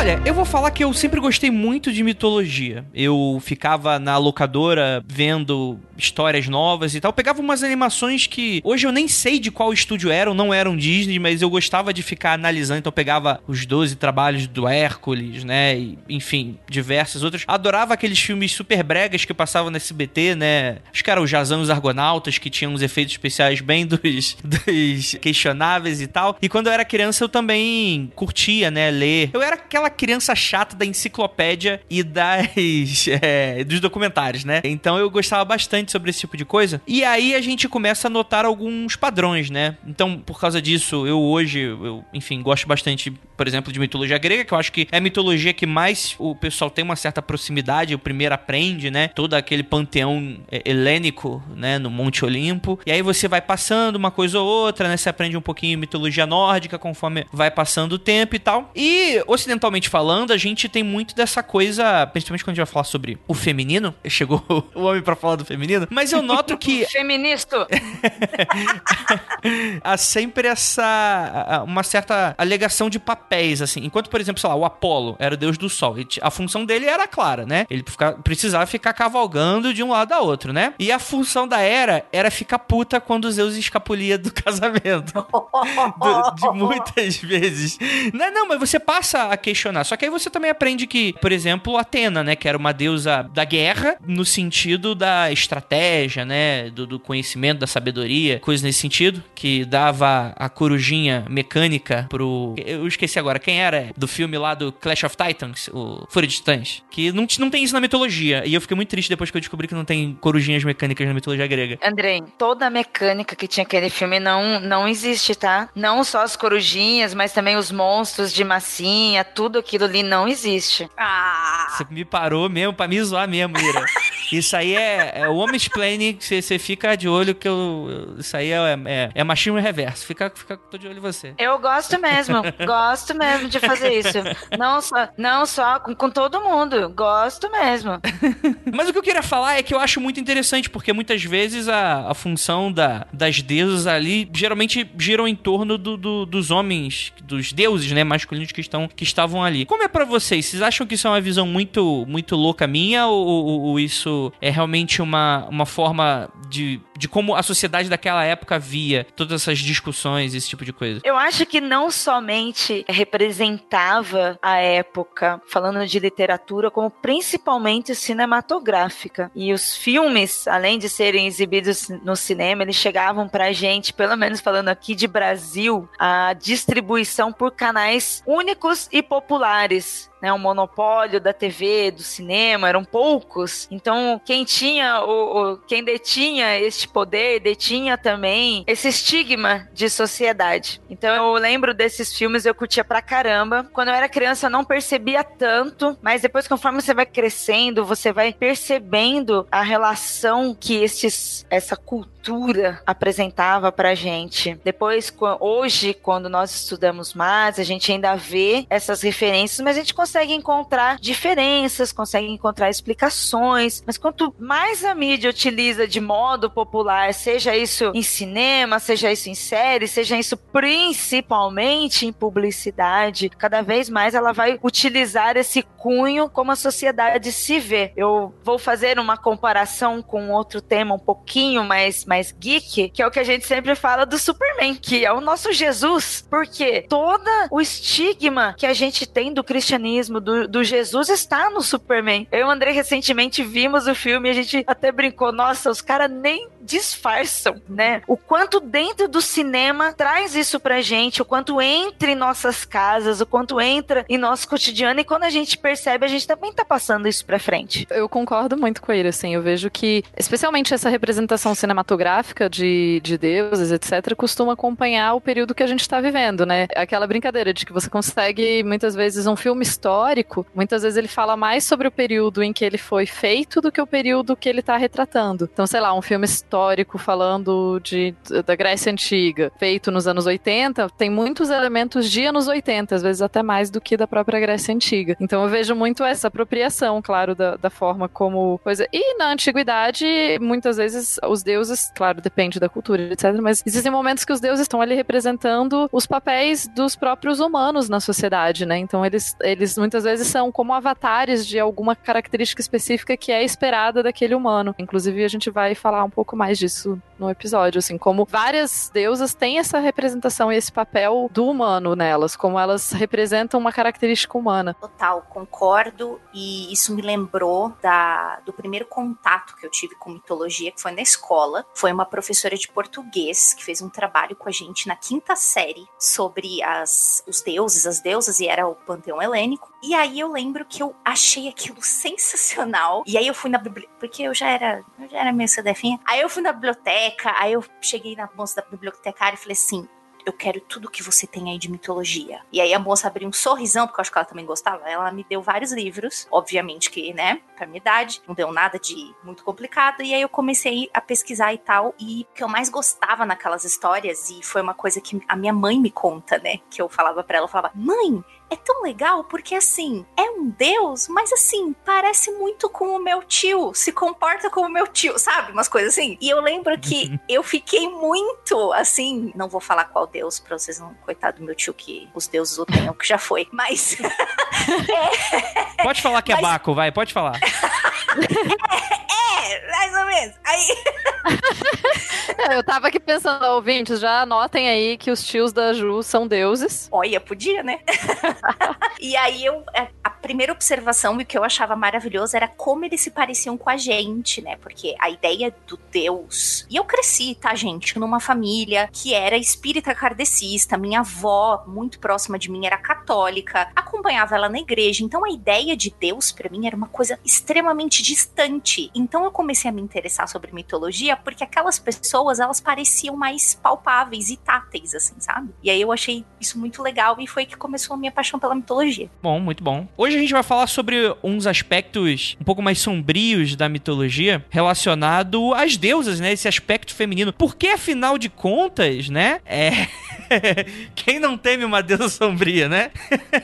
Olha, eu vou falar que eu sempre gostei muito de mitologia. Eu ficava na locadora vendo histórias novas e tal. Eu pegava umas animações que hoje eu nem sei de qual estúdio eram, não eram Disney, mas eu gostava de ficar analisando. Então eu pegava os 12 trabalhos do Hércules, né? E, enfim, diversos outros. Adorava aqueles filmes super bregas que passavam no SBT, né? Acho que era o Jazão e os Argonautas, que tinham uns efeitos especiais bem dos, dos questionáveis e tal. E quando eu era criança eu também curtia, né? Ler. Eu era aquela criança chata da enciclopédia e das é, dos documentários, né? Então eu gostava bastante sobre esse tipo de coisa. E aí a gente começa a notar alguns padrões, né? Então, por causa disso, eu hoje, eu, enfim, gosto bastante, por exemplo, de mitologia grega, que eu acho que é a mitologia que mais o pessoal tem uma certa proximidade, o primeiro aprende, né? Todo aquele panteão é, helênico, né? No Monte Olimpo. E aí você vai passando uma coisa ou outra, né? Você aprende um pouquinho mitologia nórdica conforme vai passando o tempo e tal. E, ocidentalmente falando, a gente tem muito dessa coisa, principalmente quando a gente vai falar sobre o feminino. Chegou o homem para falar do feminino. Mas eu noto que. Feministo! há sempre essa. uma certa alegação de papéis, assim. Enquanto, por exemplo, sei lá, o Apolo era o deus do sol. A função dele era clara, né? Ele precisava ficar cavalgando de um lado a outro, né? E a função da Era era ficar puta quando Zeus escapulia do casamento. do, de muitas vezes. Não, não, mas você passa a questionar. Só que aí você também aprende que, por exemplo, Atena, né? Que era uma deusa da guerra, no sentido da estratégia, né? Do, do conhecimento, da sabedoria, coisas nesse sentido, que dava a corujinha mecânica pro. Eu esqueci agora, quem era? Do filme lá do Clash of Titans, o Fúria de Titãs. Que não, não tem isso na mitologia. E eu fiquei muito triste depois que eu descobri que não tem corujinhas mecânicas na mitologia grega. Andrei, toda a mecânica que tinha aquele filme não, não existe, tá? Não só as corujinhas, mas também os monstros de massinha, tudo aquilo ali não existe. Ah! Você me parou mesmo pra me zoar mesmo, Ira. Isso aí é, é o homem planning, você fica de olho que eu. Isso aí é, é, é machismo reverso. Fica, fica, tô de olho em você. Eu gosto mesmo, gosto mesmo de fazer isso. Não só, não só com, com todo mundo, gosto mesmo. Mas o que eu queria falar é que eu acho muito interessante, porque muitas vezes a, a função da, das deusas ali geralmente giram em torno do, do, dos homens, dos deuses, né, masculinos que, estão, que estavam ali. Como é para vocês? Vocês acham que isso é uma visão muito, muito louca minha ou, ou, ou isso é realmente uma, uma forma de, de como a sociedade daquela época via todas essas discussões, esse tipo de coisa? Eu acho que não somente representava a época, falando de literatura, como principalmente cinematográfica. E os filmes, além de serem exibidos no cinema, eles chegavam pra gente, pelo menos falando aqui de Brasil, a distribuição por canais únicos e populares né, um monopólio da TV, do cinema, eram poucos. Então, quem tinha o, o, quem detinha este poder, detinha também esse estigma de sociedade. Então, eu lembro desses filmes, eu curtia pra caramba. Quando eu era criança, eu não percebia tanto, mas depois, conforme você vai crescendo, você vai percebendo a relação que estes, essa cultura apresentava pra gente. Depois, hoje, quando nós estudamos mais, a gente ainda vê essas referências, mas a gente consegue encontrar diferenças, consegue encontrar explicações, mas quanto mais a mídia utiliza de modo popular, seja isso em cinema, seja isso em série, seja isso principalmente em publicidade, cada vez mais ela vai utilizar esse cunho como a sociedade se vê. Eu vou fazer uma comparação com outro tema um pouquinho mais, mais geek, que é o que a gente sempre fala do Superman, que é o nosso Jesus, porque todo o estigma que a gente tem do cristianismo do, do Jesus está no Superman. Eu e o André recentemente vimos o filme e a gente até brincou, nossa, os caras nem disfarçam, né? O quanto dentro do cinema traz isso pra gente, o quanto entra em nossas casas, o quanto entra em nosso cotidiano e quando a gente percebe, a gente também tá passando isso pra frente. Eu concordo muito com ele, assim, eu vejo que, especialmente essa representação cinematográfica de, de deuses, etc., costuma acompanhar o período que a gente tá vivendo, né? Aquela brincadeira de que você consegue, muitas vezes, um filme histórico, muitas vezes ele fala mais sobre o período em que ele foi feito do que o período que ele tá retratando. Então, sei lá, um filme histórico falando de, da Grécia Antiga, feito nos anos 80, tem muitos elementos de anos 80, às vezes até mais do que da própria Grécia Antiga. Então eu vejo muito essa apropriação, claro, da, da forma como coisa. E na antiguidade, muitas vezes os deuses, claro, depende da cultura, etc., mas existem momentos que os deuses estão ali representando os papéis dos próprios humanos na sociedade, né? Então eles, eles muitas vezes são como avatares de alguma característica específica que é esperada daquele humano. Inclusive, a gente vai falar um pouco mais disso no episódio, assim, como várias deusas têm essa representação e esse papel do humano nelas, como elas representam uma característica humana. Total, concordo, e isso me lembrou da, do primeiro contato que eu tive com mitologia, que foi na escola. Foi uma professora de português que fez um trabalho com a gente na quinta série sobre as, os deuses, as deusas, e era o panteão helênico. E aí eu lembro que eu achei aquilo sensacional. E aí eu fui na biblioteca, porque eu já era, eu já era meio CDFinha. Aí eu fui na biblioteca, aí eu cheguei na moça da bibliotecária e falei assim: eu quero tudo que você tem aí de mitologia. E aí a moça abriu um sorrisão, porque eu acho que ela também gostava. Ela me deu vários livros, obviamente que, né, pra minha idade, não deu nada de muito complicado. E aí eu comecei a pesquisar e tal. E o que eu mais gostava naquelas histórias, e foi uma coisa que a minha mãe me conta, né, que eu falava para ela, eu falava: "Mãe, é tão legal porque assim, é um deus, mas assim, parece muito com o meu tio, se comporta como o meu tio, sabe? Umas coisas assim. E eu lembro que eu fiquei muito assim, não vou falar qual deus pra vocês não, coitado do meu tio que os deuses o tenham, que já foi, mas é... Pode falar que é mas... Baco, vai, pode falar. É, é, mais ou menos. Aí Eu tava aqui pensando, ouvintes, já anotem aí que os tios da Ju são deuses. Olha, podia, né? e aí eu. É, a primeira observação e o que eu achava maravilhoso era como eles se pareciam com a gente, né? Porque a ideia do Deus. E eu cresci, tá, gente, numa família que era espírita kardecista. Minha avó, muito próxima de mim, era católica, acompanhava ela na igreja. Então a ideia de Deus para mim era uma coisa extremamente distante. Então eu comecei a me interessar sobre mitologia porque aquelas pessoas elas pareciam mais palpáveis e táteis, assim, sabe? E aí eu achei isso muito legal e foi que começou a minha paixão pela mitologia. Bom, muito bom. Hoje a gente vai falar sobre uns aspectos um pouco mais sombrios da mitologia relacionado às deusas, né? Esse aspecto feminino. Porque, afinal de contas, né? É. Quem não teme uma deusa sombria, né?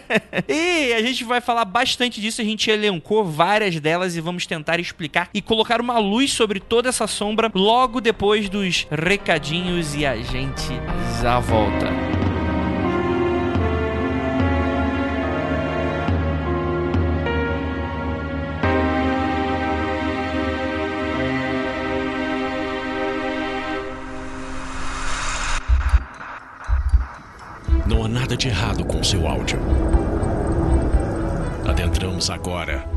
e a gente vai falar bastante disso. A gente elencou várias delas e vamos tentar explicar e colocar uma luz sobre toda essa sombra logo depois dos recadinhos e a gente já volta. Não há nada de errado com seu áudio. Adentramos agora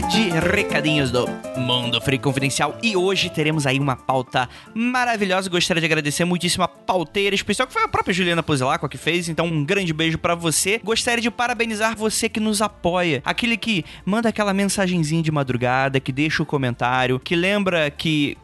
De recadinhos do Mundo Free Confidencial e hoje teremos aí uma pauta maravilhosa. Gostaria de agradecer muitíssimo a pauteira especial que foi a própria Juliana Pozilacqua que fez, então um grande beijo para você. Gostaria de parabenizar você que nos apoia, aquele que manda aquela mensagenzinha de madrugada, que deixa o comentário, que lembra que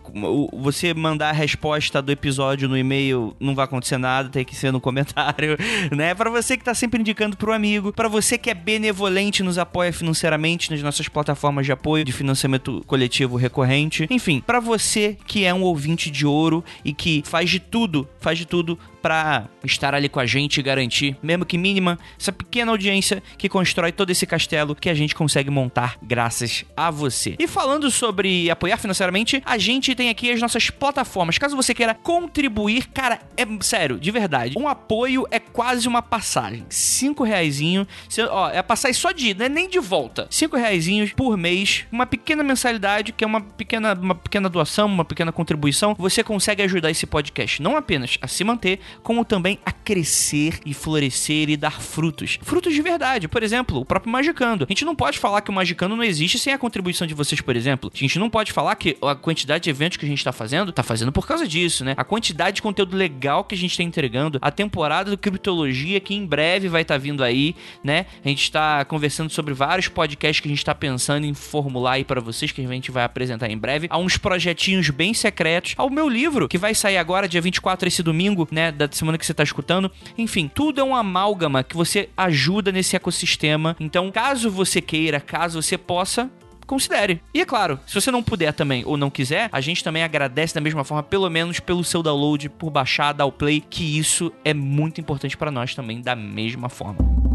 você mandar a resposta do episódio no e-mail não vai acontecer nada, tem que ser no comentário, né? Para você que tá sempre indicando pro amigo, para você que é benevolente, nos apoia financeiramente nas nossas plataformas de apoio de financiamento coletivo recorrente. Enfim, para você que é um ouvinte de ouro e que faz de tudo, faz de tudo para estar ali com a gente e garantir, mesmo que mínima, essa pequena audiência que constrói todo esse castelo que a gente consegue montar graças a você. E falando sobre apoiar financeiramente, a gente tem aqui as nossas plataformas. Caso você queira contribuir, cara, é sério, de verdade, um apoio é quase uma passagem. Cinco reaisinho, ó, é passagem só de ida, é nem de volta. Cinco reaisinhos por mês, uma pequena mensalidade, que é uma pequena, uma pequena doação, uma pequena contribuição, você consegue ajudar esse podcast não apenas a se manter, como também a crescer e florescer e dar frutos. Frutos de verdade. Por exemplo, o próprio Magicando. A gente não pode falar que o Magicando não existe sem a contribuição de vocês, por exemplo. A gente não pode falar que a quantidade de eventos que a gente tá fazendo, tá fazendo por causa disso, né? A quantidade de conteúdo legal que a gente tá entregando, a temporada do Criptologia que em breve vai estar tá vindo aí, né? A gente tá conversando sobre vários podcasts que a gente tá pensando em formular aí para vocês, que a gente vai apresentar em breve. Há uns projetinhos bem secretos. Ao meu livro, que vai sair agora, dia 24, esse domingo, né? Da semana que você tá escutando. Enfim, tudo é um amálgama que você ajuda nesse ecossistema. Então, caso você queira, caso você possa, considere. E é claro, se você não puder também ou não quiser, a gente também agradece da mesma forma, pelo menos pelo seu download, por baixar, dar o play, que isso é muito importante para nós também da mesma forma.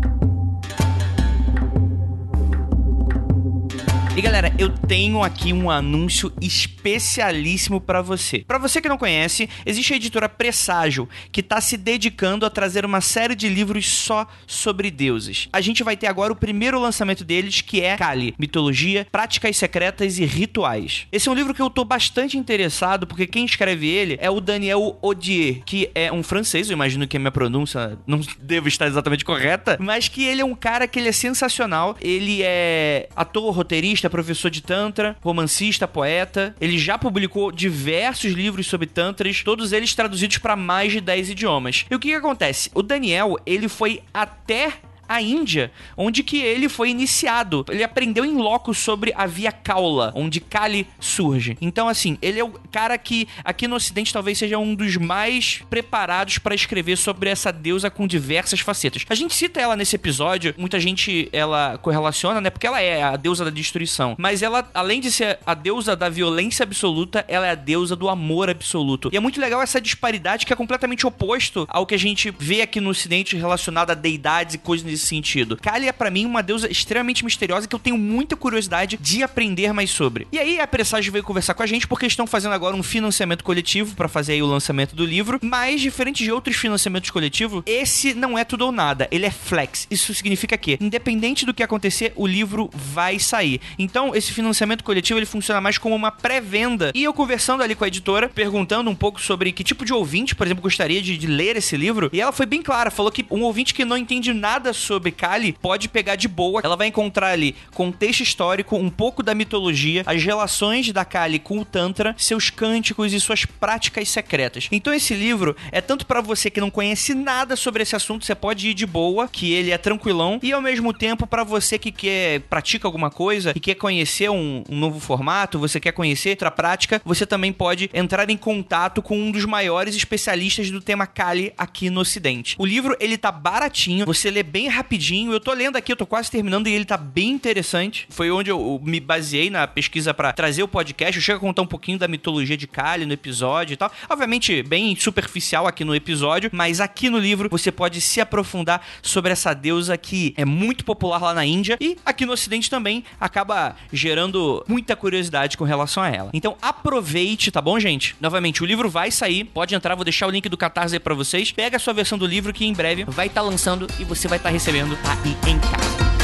E galera, eu tenho aqui um anúncio especialíssimo para você. Para você que não conhece, existe a editora Presságio, que tá se dedicando a trazer uma série de livros só sobre deuses. A gente vai ter agora o primeiro lançamento deles, que é Kali, Mitologia, Práticas Secretas e Rituais. Esse é um livro que eu tô bastante interessado, porque quem escreve ele é o Daniel Odier, que é um francês, eu imagino que a minha pronúncia não deve estar exatamente correta, mas que ele é um cara que ele é sensacional. Ele é ator, roteirista, é professor de Tantra, romancista, poeta. Ele já publicou diversos livros sobre Tantras, todos eles traduzidos para mais de 10 idiomas. E o que, que acontece? O Daniel, ele foi até a Índia, onde que ele foi iniciado. Ele aprendeu em loco sobre a Via Caula, onde Kali surge. Então, assim, ele é o cara que aqui no Ocidente talvez seja um dos mais preparados para escrever sobre essa deusa com diversas facetas. A gente cita ela nesse episódio, muita gente ela correlaciona, né? Porque ela é a deusa da destruição. Mas ela, além de ser a deusa da violência absoluta, ela é a deusa do amor absoluto. E é muito legal essa disparidade que é completamente oposto ao que a gente vê aqui no Ocidente relacionado a deidades e coisas nesse sentido. Kali é para mim uma deusa extremamente misteriosa que eu tenho muita curiosidade de aprender mais sobre. E aí a Presságio veio conversar com a gente porque estão fazendo agora um financiamento coletivo para fazer aí o lançamento do livro, mas diferente de outros financiamentos coletivos, esse não é tudo ou nada, ele é flex. Isso significa que, independente do que acontecer, o livro vai sair. Então, esse financiamento coletivo ele funciona mais como uma pré-venda. E eu conversando ali com a editora, perguntando um pouco sobre que tipo de ouvinte, por exemplo, gostaria de, de ler esse livro, e ela foi bem clara, falou que um ouvinte que não entende nada sobre sobre Kali pode pegar de boa. Ela vai encontrar ali contexto histórico, um pouco da mitologia, as relações da Kali com o Tantra, seus cânticos e suas práticas secretas. Então esse livro é tanto para você que não conhece nada sobre esse assunto, você pode ir de boa, que ele é tranquilão, e ao mesmo tempo para você que quer pratica alguma coisa e quer conhecer um, um novo formato, você quer conhecer outra prática, você também pode entrar em contato com um dos maiores especialistas do tema Kali aqui no Ocidente. O livro ele tá baratinho, você lê bem rapidinho. Eu tô lendo aqui, eu tô quase terminando e ele tá bem interessante. Foi onde eu me baseei na pesquisa para trazer o podcast. Eu chego a contar um pouquinho da mitologia de Kali no episódio e tal. Obviamente, bem superficial aqui no episódio, mas aqui no livro você pode se aprofundar sobre essa deusa que é muito popular lá na Índia e aqui no Ocidente também acaba gerando muita curiosidade com relação a ela. Então aproveite, tá bom, gente? Novamente, o livro vai sair, pode entrar, vou deixar o link do Catarse aí pra vocês. Pega a sua versão do livro que em breve vai estar tá lançando e você vai estar tá recebendo recebendo aí em casa.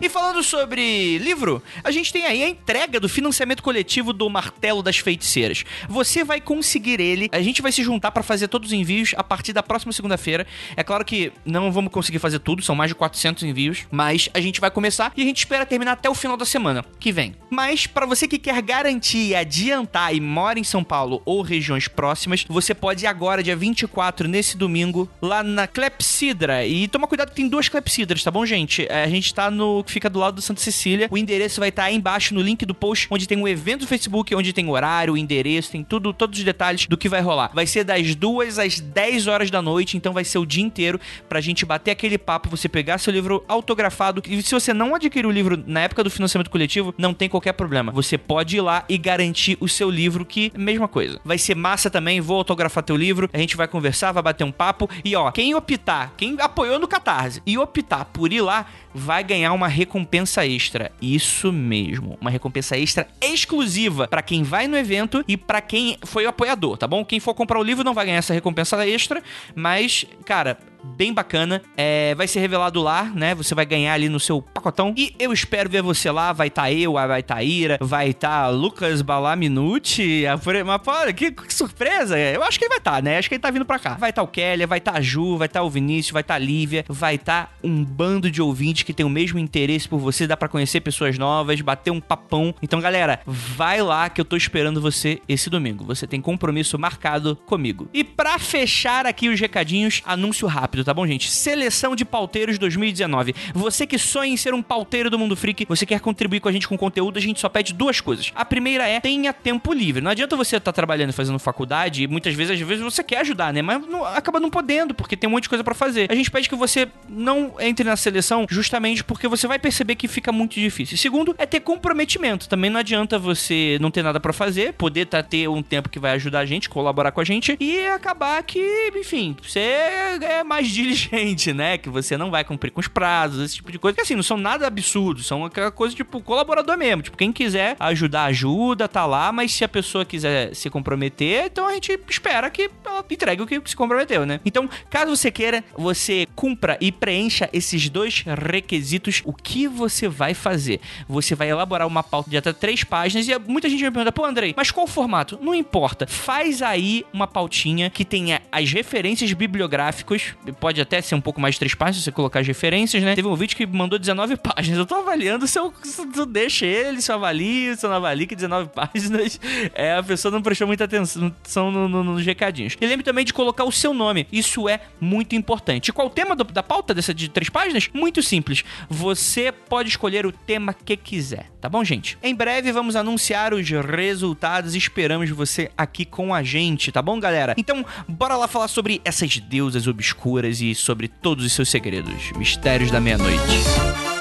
E falando sobre livro, a gente tem aí a entrega do financiamento coletivo do Martelo das Feiticeiras. Você vai conseguir ele, a gente vai se juntar para fazer todos os envios a partir da próxima segunda-feira. É claro que não vamos conseguir fazer tudo, são mais de 400 envios, mas a gente vai começar e a gente espera terminar até o final da semana que vem. Mas para você que quer garantir adiantar e mora em São Paulo ou regiões próximas, você pode ir agora, dia 24, nesse domingo, lá na Clepsidra. E toma cuidado que tem duas Clepsidras, tá bom, gente? É, a gente tá no que fica do lado do Santa Cecília. O endereço vai estar aí embaixo no link do post, onde tem um evento do Facebook, onde tem o horário, o endereço, tem tudo, todos os detalhes do que vai rolar. Vai ser das 2 às 10 horas da noite, então vai ser o dia inteiro pra gente bater aquele papo, você pegar seu livro autografado. E se você não adquirir o livro na época do financiamento coletivo, não tem qualquer problema. Você pode ir lá e garantir o seu livro, que mesma coisa. Vai ser massa também, vou autografar teu livro, a gente vai conversar, vai bater um papo. E ó, quem optar, quem apoiou no Catarse e optar por ir lá, vai ganhar uma recompensa extra. Isso mesmo, uma recompensa extra exclusiva para quem vai no evento e para quem foi o apoiador, tá bom? Quem for comprar o livro não vai ganhar essa recompensa extra, mas, cara, bem bacana. É, vai ser revelado lá, né? Você vai ganhar ali no seu pacotão. E eu espero ver você lá. Vai estar tá eu, vai estar tá Ira, vai estar tá Lucas Balaminuti. Mas, pô, que, que, surpresa! Eu acho que ele vai estar, tá, né? Acho que ele tá vindo pra cá. Vai estar tá o Kelly, vai estar tá a Ju, vai estar tá o Vinícius, vai estar a Lívia, vai estar um bando de ouvintes que tem o mesmo interesse por você. Dá para conhecer pessoas novas, bater um papão. Então, galera, vai lá que eu tô esperando você esse domingo. Você tem compromisso marcado comigo. E para fechar aqui os recadinhos, anúncio rápido, tá bom, gente? Seleção de pauteiros 2019. Você que sonha em ser um pauteiro do Mundo Freak, você quer contribuir com a gente com conteúdo, a gente só pede duas coisas. A primeira é tenha tempo livre. Não adianta você estar tá trabalhando e fazendo faculdade e muitas vezes, às vezes você quer ajudar, né? Mas não, acaba não podendo, porque tem um monte de coisa para fazer. A gente pede que você não entre na seleção justamente porque você vai perceber que fica muito difícil. Segundo, é ter comprometimento. Também não adianta você não ter nada para fazer, poder tá, ter um tempo que vai ajudar a gente, colaborar com a gente e acabar que, enfim, você é mais diligente, né? Que você não vai cumprir com os prazos, esse tipo de coisa. Que assim, não são nada absurdos, são aquela coisa tipo colaborador mesmo. Tipo, quem quiser ajudar, ajuda, tá lá, mas se a pessoa quiser se comprometer, então a gente espera que ela entregue o que se comprometeu, né? Então, caso você queira, você cumpra e preencha esses dois requisitos, o que você vai fazer? Você vai elaborar uma pauta de até três páginas e muita gente me pergunta, pô, Andrei, mas qual o formato? Não importa. Faz aí uma pautinha que tenha as referências bibliográficas, pode até ser um pouco mais de três páginas, se você colocar as referências, né? Teve um vídeo que mandou 19 páginas. Eu tô avaliando se eu, se tu deixa ele, se eu avalio, se eu não avalio, que 19 páginas, é, a pessoa não prestou muita atenção no, no, nos recadinhos. E lembre também de colocar o seu nome. Isso é muito importante. Qual o tema do, da pauta dessa de três páginas? Muito simples. Você pode escolher o tema que quiser, tá bom, gente? Em breve vamos anunciar os resultados esperamos você aqui com a gente, tá bom, galera? Então, bora lá falar sobre essas deusas obscuras e sobre todos os seus segredos, mistérios da meia-noite.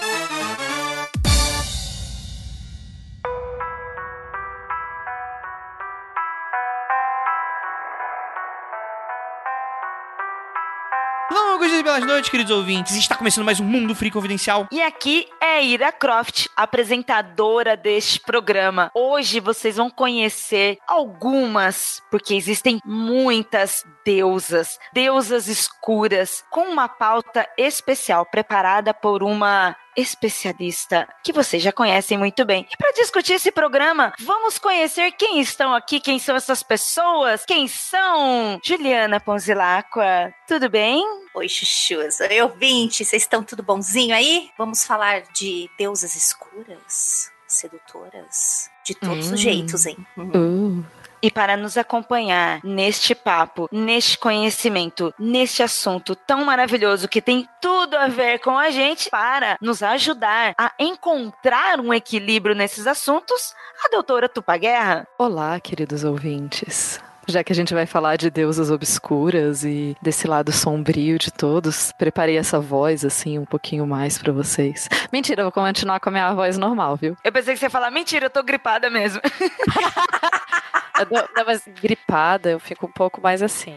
Belas noites, queridos ouvintes. Está começando mais um Mundo Free Confidencial. E aqui é Ira Croft, apresentadora deste programa. Hoje vocês vão conhecer algumas, porque existem muitas deusas, deusas escuras, com uma pauta especial preparada por uma especialista que vocês já conhecem muito bem. E para discutir esse programa, vamos conhecer quem estão aqui, quem são essas pessoas, quem são Juliana Ponzilacqua. Tudo bem? Oi, chuchus. Oi, ouvinte. Vocês estão tudo bonzinho aí? Vamos falar de deusas escuras, sedutoras, de todos hum. os jeitos, hein? Uhum. Uh. E para nos acompanhar neste papo, neste conhecimento, neste assunto tão maravilhoso que tem tudo a ver com a gente, para nos ajudar a encontrar um equilíbrio nesses assuntos, a doutora Tupaguerra. Olá, queridos ouvintes. Já que a gente vai falar de deusas obscuras e desse lado sombrio de todos, preparei essa voz assim um pouquinho mais para vocês. Mentira, eu vou continuar com a minha voz normal, viu? Eu pensei que você ia falar mentira, eu tô gripada mesmo. eu não, mas gripada eu fico um pouco mais assim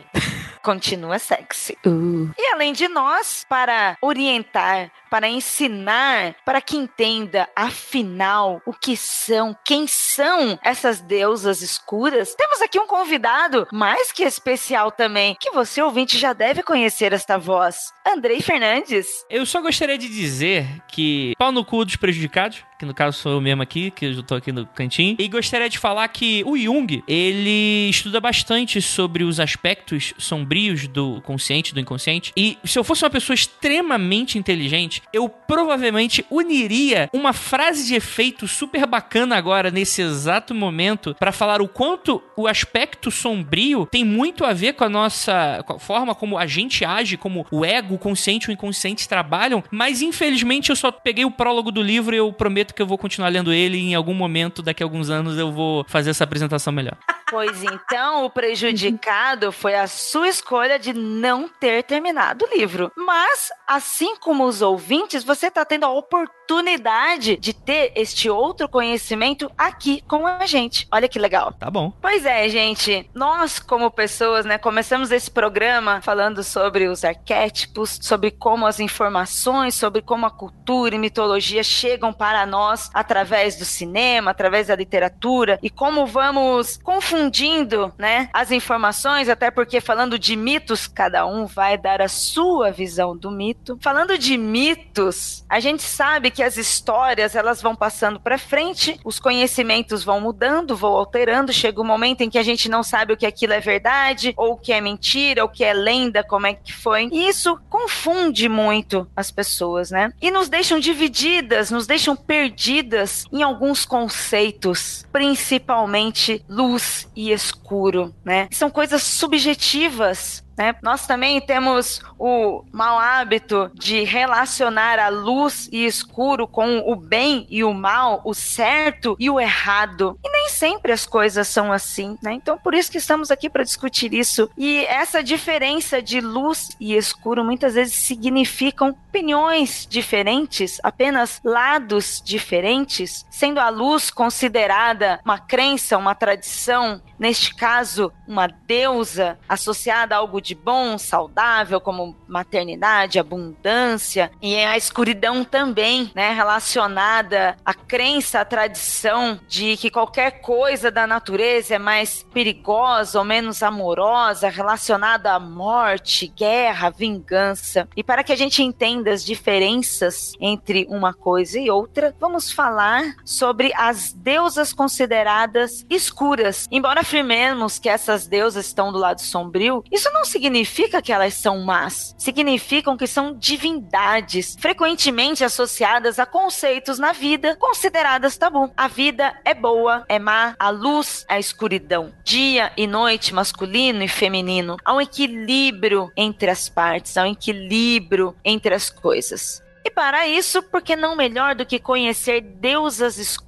continua sexy. Uh. E além de nós, para orientar, para ensinar, para que entenda afinal o que são, quem são essas deusas escuras, temos aqui um convidado mais que especial também, que você ouvinte já deve conhecer esta voz, Andrei Fernandes. Eu só gostaria de dizer que pau no cu dos prejudicados, que no caso sou eu mesmo aqui, que eu tô aqui no cantinho, e gostaria de falar que o Jung, ele estuda bastante sobre os aspectos sombrios do consciente, do inconsciente, e se eu fosse uma pessoa extremamente inteligente, eu provavelmente uniria uma frase de efeito super bacana agora, nesse exato momento, para falar o quanto o aspecto sombrio tem muito a ver com a nossa com a forma como a gente age, como o ego, o consciente e o inconsciente trabalham, mas infelizmente eu só peguei o prólogo do livro e eu prometo que eu vou continuar lendo ele e em algum momento, daqui a alguns anos, eu vou fazer essa apresentação melhor. Pois então, o prejudicado foi a sua escolha de não ter terminado o livro. Mas, assim como os ouvintes, você está tendo a oportunidade de ter este outro conhecimento aqui com a gente. Olha que legal. Tá bom. Pois é, gente. Nós, como pessoas, né, começamos esse programa falando sobre os arquétipos, sobre como as informações, sobre como a cultura e mitologia chegam para nós através do cinema, através da literatura e como vamos confundir difundindo, né, as informações, até porque falando de mitos, cada um vai dar a sua visão do mito. Falando de mitos, a gente sabe que as histórias, elas vão passando para frente, os conhecimentos vão mudando, vão alterando, chega um momento em que a gente não sabe o que aquilo é verdade, ou o que é mentira, ou o que é lenda, como é que foi. E isso confunde muito as pessoas, né? E nos deixam divididas, nos deixam perdidas em alguns conceitos, principalmente luz e escuro, né? São coisas subjetivas né? Nós também temos o mau hábito de relacionar a luz e escuro com o bem e o mal, o certo e o errado. E nem sempre as coisas são assim, né? Então por isso que estamos aqui para discutir isso. E essa diferença de luz e escuro muitas vezes significam opiniões diferentes, apenas lados diferentes, sendo a luz considerada uma crença, uma tradição, neste caso, uma deusa associada a algo de bom, saudável, como maternidade, abundância, e a escuridão também, né, relacionada à crença, à tradição de que qualquer coisa da natureza é mais perigosa ou menos amorosa, relacionada à morte, guerra, vingança. E para que a gente entenda as diferenças entre uma coisa e outra, vamos falar sobre as deusas consideradas escuras. Embora afirmemos que essas deusas estão do lado sombrio, isso não significa que elas são más, significam que são divindades, frequentemente associadas a conceitos na vida consideradas tabu. A vida é boa, é má, a luz, a escuridão, dia e noite, masculino e feminino. Há um equilíbrio entre as partes, há um equilíbrio entre as coisas. E para isso, porque não melhor do que conhecer deusas escuras,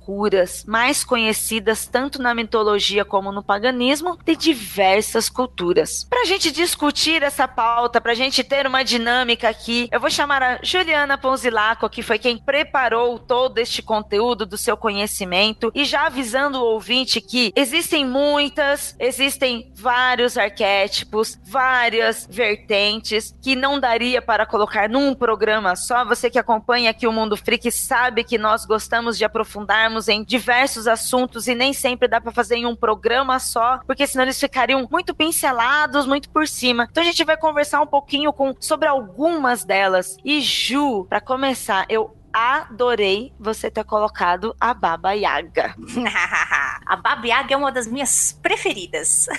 mais conhecidas tanto na mitologia como no paganismo, de diversas culturas. Para a gente discutir essa pauta, para a gente ter uma dinâmica aqui, eu vou chamar a Juliana Ponzilaco, que foi quem preparou todo este conteúdo do seu conhecimento, e já avisando o ouvinte que existem muitas, existem vários arquétipos, várias vertentes, que não daria para colocar num programa só. Você que acompanha aqui o Mundo Freak sabe que nós gostamos de aprofundarmos em diversos assuntos e nem sempre dá para fazer em um programa só, porque senão eles ficariam muito pincelados, muito por cima. Então a gente vai conversar um pouquinho com sobre algumas delas. E Ju, para começar, eu adorei você ter colocado a Baba Yaga. a Baba Yaga é uma das minhas preferidas.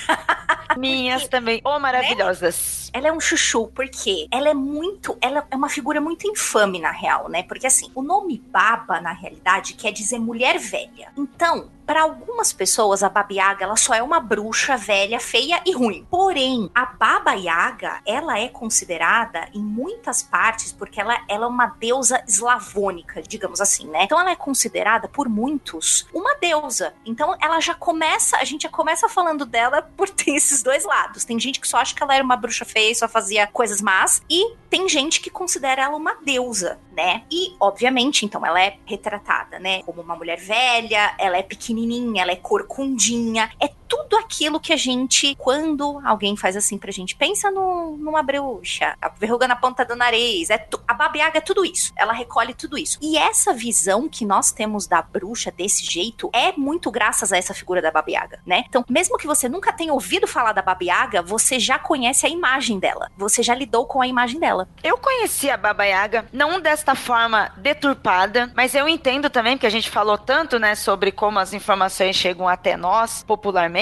Minhas também, oh, maravilhosas. Né? Ela é um chuchu, porque ela é muito, ela é uma figura muito infame na real, né? Porque assim, o nome Baba, na realidade, quer dizer mulher velha. Então, para algumas pessoas, a Baba Yaga ela só é uma bruxa velha, feia e ruim. Porém, a Baba Yaga, ela é considerada em muitas partes porque ela, ela é uma deusa eslavônica, digamos assim, né? Então ela é considerada por muitos uma deusa. Então ela já começa, a gente já começa falando dela por ter esses dois lados. Tem gente que só acha que ela era uma bruxa feia e só fazia coisas más, e tem gente que considera ela uma deusa, né? E, obviamente, então ela é retratada, né, como uma mulher velha, ela é pequenininha pequenininha, ela é corcundinha, é tudo aquilo que a gente, quando alguém faz assim pra gente, pensa no, numa bruxa, a verruga na ponta do nariz, é tu, a babiaga é tudo isso. Ela recolhe tudo isso. E essa visão que nós temos da bruxa desse jeito é muito graças a essa figura da babiaga, né? Então, mesmo que você nunca tenha ouvido falar da babiaga, você já conhece a imagem dela. Você já lidou com a imagem dela. Eu conheci a Baba Yaga, não desta forma deturpada, mas eu entendo também, porque a gente falou tanto, né, sobre como as informações chegam até nós popularmente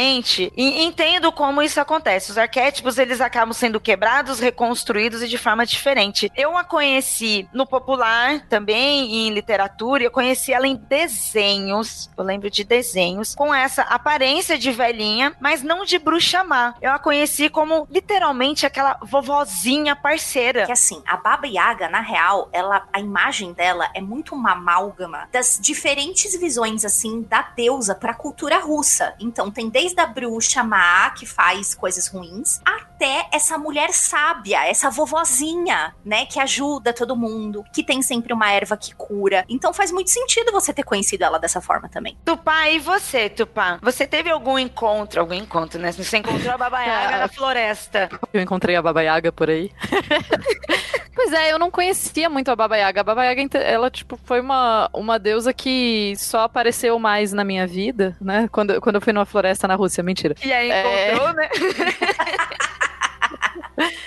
e entendo como isso acontece. Os arquétipos, eles acabam sendo quebrados, reconstruídos e de forma diferente. Eu a conheci no popular também, em literatura, eu conheci ela em desenhos, eu lembro de desenhos, com essa aparência de velhinha, mas não de bruxa má. Eu a conheci como literalmente aquela vovozinha parceira. Que assim, a Baba Yaga, na real, ela, a imagem dela é muito uma amálgama das diferentes visões, assim, da deusa pra cultura russa. Então, tem desde desde a bruxa má, que faz coisas ruins, até essa mulher sábia, essa vovozinha, né, que ajuda todo mundo, que tem sempre uma erva que cura. Então faz muito sentido você ter conhecido ela dessa forma também. Tupá, e você, Tupá? Você teve algum encontro, algum encontro, né? Você encontrou a Baba Yaga na floresta. Eu encontrei a Baba Yaga por aí. Pois é, eu não conhecia muito a Baba Yaga. A Baba Yaga, ela, tipo, foi uma, uma deusa que só apareceu mais na minha vida, né? Quando, quando eu fui numa floresta na Rússia, mentira. E aí encontrou, é... né?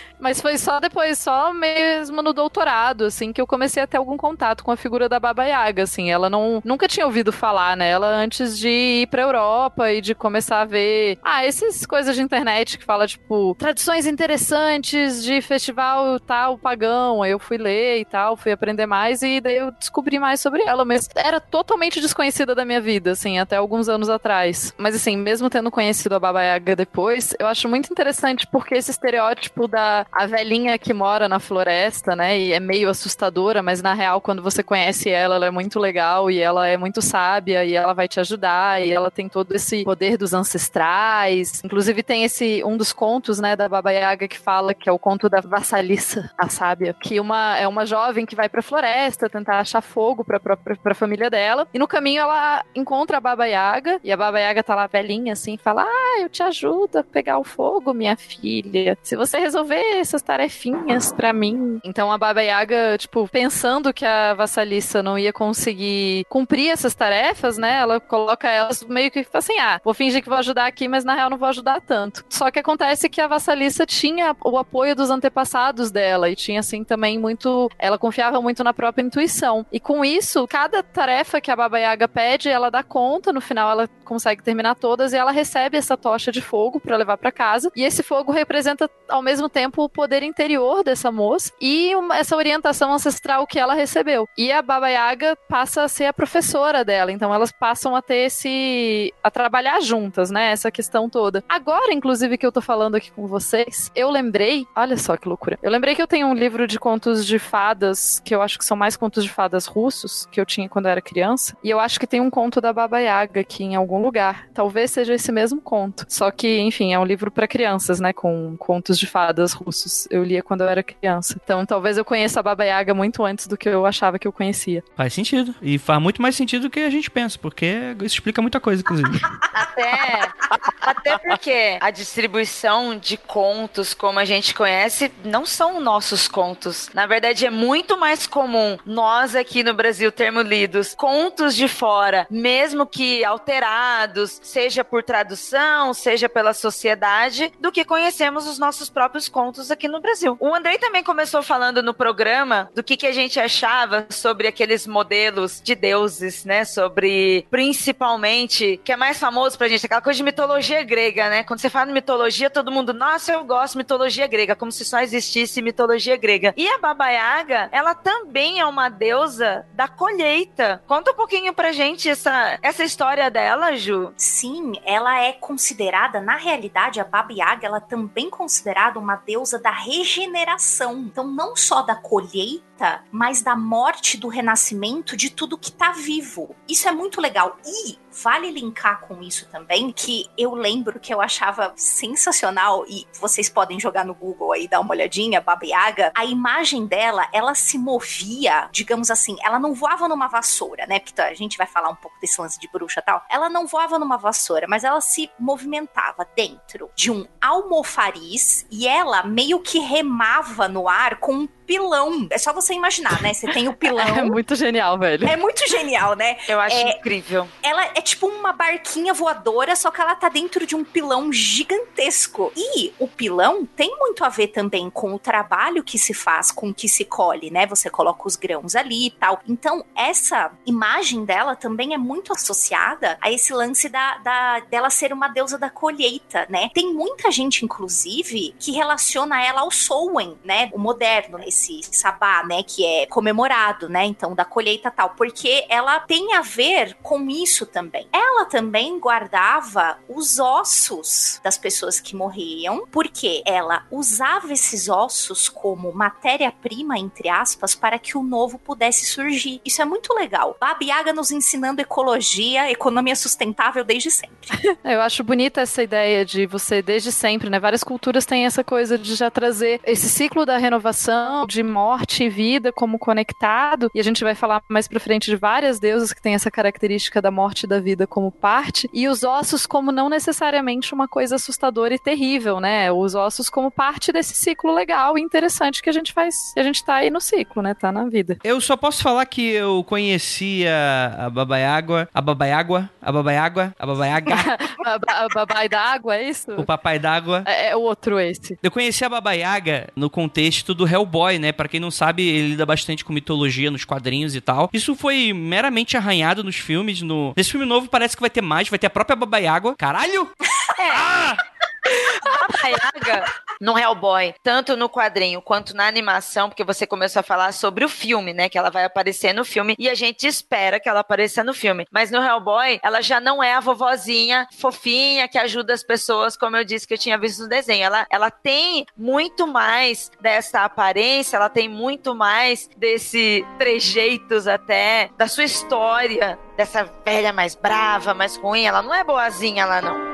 Mas foi só depois, só mesmo no doutorado, assim, que eu comecei a ter algum contato com a figura da Baba Yaga, assim. Ela não, nunca tinha ouvido falar nela antes de ir pra Europa e de começar a ver, ah, essas coisas de internet que fala, tipo, tradições interessantes de festival tal pagão. Aí eu fui ler e tal, fui aprender mais e daí eu descobri mais sobre ela, mas era totalmente desconhecida da minha vida, assim, até alguns anos atrás. Mas assim, mesmo tendo conhecido a Baba Yaga depois, eu acho muito interessante porque esse estereótipo da a velhinha que mora na floresta, né? E é meio assustadora, mas na real, quando você conhece ela, ela é muito legal e ela é muito sábia e ela vai te ajudar e ela tem todo esse poder dos ancestrais. Inclusive tem esse um dos contos, né, da Baba Yaga que fala que é o conto da vassalissa, a sábia, que uma é uma jovem que vai para a floresta tentar achar fogo para para família dela e no caminho ela encontra a Baba Yaga e a Baba Yaga tá lá velhinha assim, fala: "Ah, eu te ajudo a pegar o fogo, minha filha. Se você resolver essas tarefinhas para mim. Então a Baba Yaga, tipo, pensando que a vassalissa não ia conseguir cumprir essas tarefas, né? Ela coloca elas meio que assim, ah, vou fingir que vou ajudar aqui, mas na real não vou ajudar tanto. Só que acontece que a vassalissa tinha o apoio dos antepassados dela e tinha assim também muito, ela confiava muito na própria intuição. E com isso, cada tarefa que a Baba Yaga pede, ela dá conta, no final ela consegue terminar todas e ela recebe essa tocha de fogo para levar para casa. E esse fogo representa ao mesmo tempo o poder interior dessa moça e uma, essa orientação ancestral que ela recebeu. E a Baba Yaga passa a ser a professora dela, então elas passam a ter esse. a trabalhar juntas, né? Essa questão toda. Agora, inclusive, que eu tô falando aqui com vocês, eu lembrei. Olha só que loucura. Eu lembrei que eu tenho um livro de contos de fadas, que eu acho que são mais contos de fadas russos, que eu tinha quando eu era criança. E eu acho que tem um conto da Baba Yaga aqui em algum lugar. Talvez seja esse mesmo conto. Só que, enfim, é um livro para crianças, né? Com contos de fadas russos. Eu lia quando eu era criança. Então talvez eu conheça a Baba Yaga muito antes do que eu achava que eu conhecia. Faz sentido. E faz muito mais sentido do que a gente pensa, porque isso explica muita coisa, inclusive. até, até porque a distribuição de contos, como a gente conhece, não são nossos contos. Na verdade, é muito mais comum nós aqui no Brasil termos lidos contos de fora, mesmo que alterados, seja por tradução, seja pela sociedade, do que conhecemos os nossos próprios contos aqui no Brasil. O Andrei também começou falando no programa do que, que a gente achava sobre aqueles modelos de deuses, né? Sobre principalmente, que é mais famoso pra gente, aquela coisa de mitologia grega, né? Quando você fala de mitologia, todo mundo, nossa, eu gosto de mitologia grega, como se só existisse mitologia grega. E a Baba Yaga, ela também é uma deusa da colheita. Conta um pouquinho pra gente essa, essa história dela, Sim, ela é considerada, na realidade, a Baba Yaga, ela é considerada uma deusa da regeneração. Então, não só da colheita, mas da morte, do renascimento de tudo que está vivo. Isso é muito legal. E vale linkar com isso também, que eu lembro que eu achava sensacional, e vocês podem jogar no Google aí, dar uma olhadinha, Baba Yaga, a imagem dela, ela se movia, digamos assim, ela não voava numa vassoura, né? Porque a gente vai falar um pouco desse lance de bruxa e tal. Ela não voava numa vassoura, mas ela se movimentava dentro de um almofariz e ela meio que remava no ar com um pilão. É só você imaginar, né? Você tem o pilão. É muito genial, velho. É muito genial, né? Eu acho é, incrível. Ela é tipo uma barquinha voadora, só que ela tá dentro de um pilão gigantesco. E o pilão tem muito a ver também com o trabalho que se faz, com o que se colhe, né? Você coloca os grãos ali e tal. Então, essa imagem dela também é muito associada a esse lance da, da dela ser uma deusa da colheita, né? Tem muita gente, inclusive, que relaciona ela ao Sowen, né? O moderno, esse esse sabá, né, que é comemorado, né, então da colheita tal, porque ela tem a ver com isso também. Ela também guardava os ossos das pessoas que morriam, porque ela usava esses ossos como matéria-prima, entre aspas, para que o novo pudesse surgir. Isso é muito legal. Babi Yaga nos ensinando ecologia, economia sustentável desde sempre. Eu acho bonita essa ideia de você desde sempre, né? Várias culturas têm essa coisa de já trazer esse ciclo da renovação de morte e vida como conectado, e a gente vai falar mais pra frente de várias deusas que têm essa característica da morte e da vida como parte, e os ossos como não necessariamente uma coisa assustadora e terrível, né? Os ossos como parte desse ciclo legal e interessante que a gente faz, a gente tá aí no ciclo, né? Tá na vida. Eu só posso falar que eu conhecia a babaiágua, a babaiágua, a babaiágua, a babaiaga, a, a babai da água, é isso? o papai d'água. É, é o outro esse. Eu conheci a Baba Yaga no contexto do Hellboy, né? Pra quem não sabe, ele lida bastante com mitologia nos quadrinhos e tal. Isso foi meramente arranhado nos filmes. No... Nesse filme novo parece que vai ter mais, vai ter a própria Baba Yaga. Caralho! É. Ah! A Yaga no Hellboy, tanto no quadrinho quanto na animação, porque você começou a falar sobre o filme, né? Que ela vai aparecer no filme e a gente espera que ela apareça no filme. Mas no Hellboy, ela já não é a vovozinha fofinha que ajuda as pessoas, como eu disse que eu tinha visto no desenho. Ela, ela tem muito mais dessa aparência, ela tem muito mais desse trejeitos até, da sua história, dessa velha mais brava, mais ruim. Ela não é boazinha lá, não.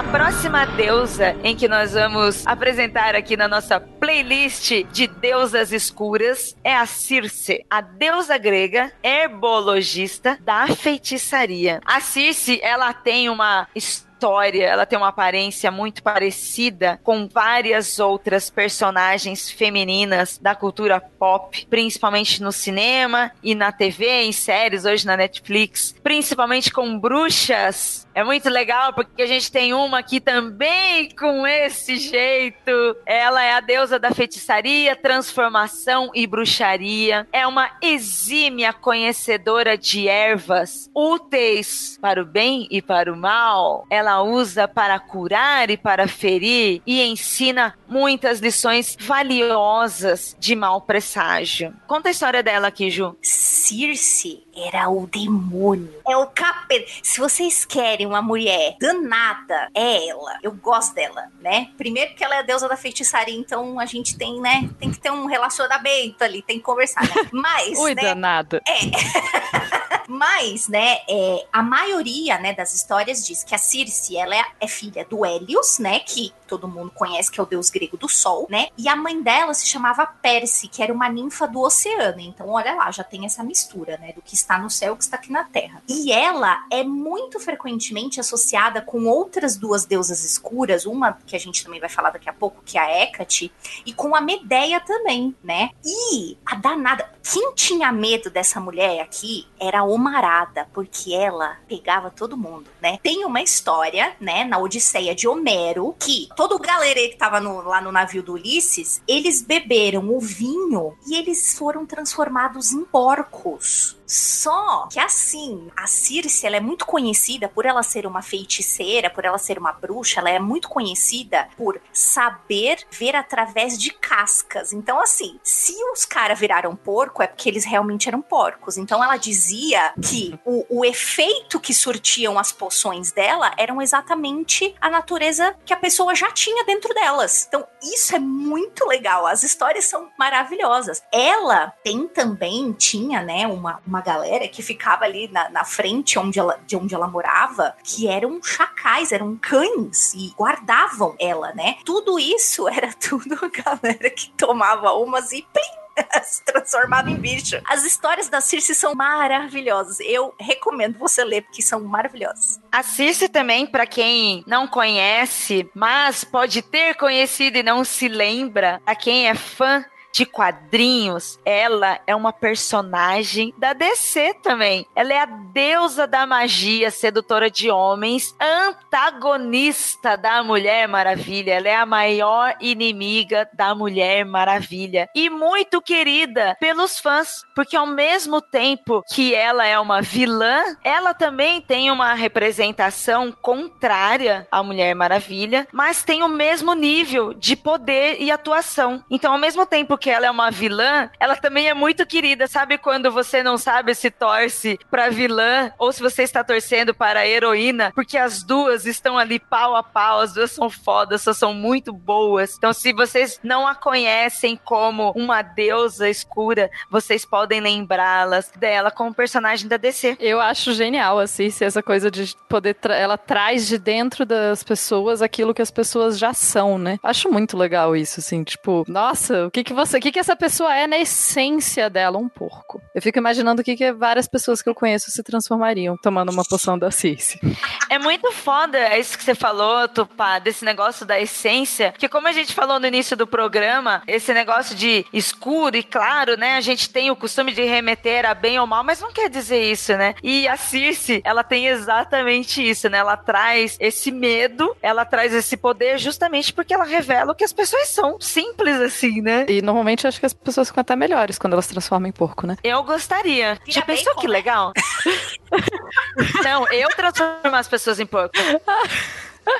A próxima deusa em que nós vamos apresentar aqui na nossa playlist de deusas escuras é a Circe, a deusa grega herbologista da feitiçaria. A Circe, ela tem uma história, ela tem uma aparência muito parecida com várias outras personagens femininas da cultura pop, principalmente no cinema e na TV, em séries, hoje na Netflix, principalmente com bruxas. É muito legal porque a gente tem uma aqui também com esse jeito. Ela é a deusa da feitiçaria, transformação e bruxaria. É uma exímia conhecedora de ervas úteis para o bem e para o mal. Ela usa para curar e para ferir e ensina muitas lições valiosas de mau presságio. Conta a história dela aqui, Ju. Circe era o demônio. É o capeta. Se vocês querem uma mulher danada, é ela. Eu gosto dela, né? Primeiro que ela é a deusa da feitiçaria, então a gente tem, né? Tem que ter um relacionamento ali, tem que conversar, né? Mas, Ui, né? danada. Mas, né, é, a maioria, né, das histórias diz que a Circe, ela é, é filha do Hélios, né, que todo mundo conhece, que é o deus grego do sol, né, e a mãe dela se chamava Perse, que era uma ninfa do oceano. Então, olha lá, já tem essa mistura, né, do que está no céu que está aqui na terra. E ela é muito frequentemente associada com outras duas deusas escuras, uma que a gente também vai falar daqui a pouco, que é a Hecate, e com a Medeia também, né? E a danada, quem tinha medo dessa mulher aqui era a Omarada, porque ela pegava todo mundo, né? Tem uma história, né, na Odisseia de Homero, que todo o galerê que tava no- lá no navio do Ulisses, eles beberam o vinho e eles foram transformados em porcos. Só que assim, a Circe, ela é muito conhecida por ela ser uma feiticeira, por ela ser uma bruxa, ela é muito conhecida por saber ver através de cascas. Então assim, se os caras viraram porco é porque eles realmente eram porcos. Então ela dizia que o, o efeito que surtiam as poções dela eram exatamente a natureza que a pessoa já tinha dentro delas. Então isso é muito legal. As histórias são maravilhosas. Ela tem também, tinha, né, uma, uma galera que ficava ali na, na frente onde ela, de onde ela morava, que eram chacais, eram cães e guardavam ela, né? Tudo isso era tudo a galera que tomava umas e plim, se transformava em bicho. As histórias da Circe são maravilhosas. Eu recomendo você ler porque são maravilhosas. A Circe também, pra quem não conhece, mas pode ter conhecido e não se lembra, a quem é fã de quadrinhos, ela é uma personagem da DC também. Ela é a deusa da magia, sedutora de homens, antagonista da Mulher Maravilha. Ela é a maior inimiga da Mulher Maravilha e muito querida pelos fãs, porque ao mesmo tempo que ela é uma vilã, ela também tem uma representação contrária à Mulher Maravilha, mas tem o mesmo nível de poder e atuação. Então, ao mesmo tempo que ela é uma vilã, ela também é muito querida. Sabe quando você não sabe se torce pra vilã ou se você está torcendo para a heroína? Porque as duas estão ali pau a pau, as duas são fodas, são muito boas. Então, se vocês não a conhecem como uma deusa escura, vocês podem lembrá-las dela como personagem da DC. Eu acho genial, assim, se essa coisa de poder. Tra ela traz de dentro das pessoas aquilo que as pessoas já são, né? Acho muito legal isso, assim, tipo, nossa, o que que você. O que que essa pessoa é na essência dela? Um porco. Eu fico imaginando o que que várias pessoas que eu conheço se transformariam tomando uma poção da Circe. É muito foda isso que você falou, Tupá, desse negócio da essência, que como a gente falou no início do programa, esse negócio de escuro e claro, né? A gente tem o costume de remeter a bem ou mal, mas não quer dizer isso, né? E a Circe, ela tem exatamente isso, né? Ela traz esse medo, ela traz esse poder justamente porque ela revela o que as pessoas são. Simples assim, né? E normalmente acho que as pessoas ficam até melhores quando elas se transformam em porco, né? Eu gostaria. Vira Já pensou bacon, que né? legal? não, eu transformo as pessoas em porco.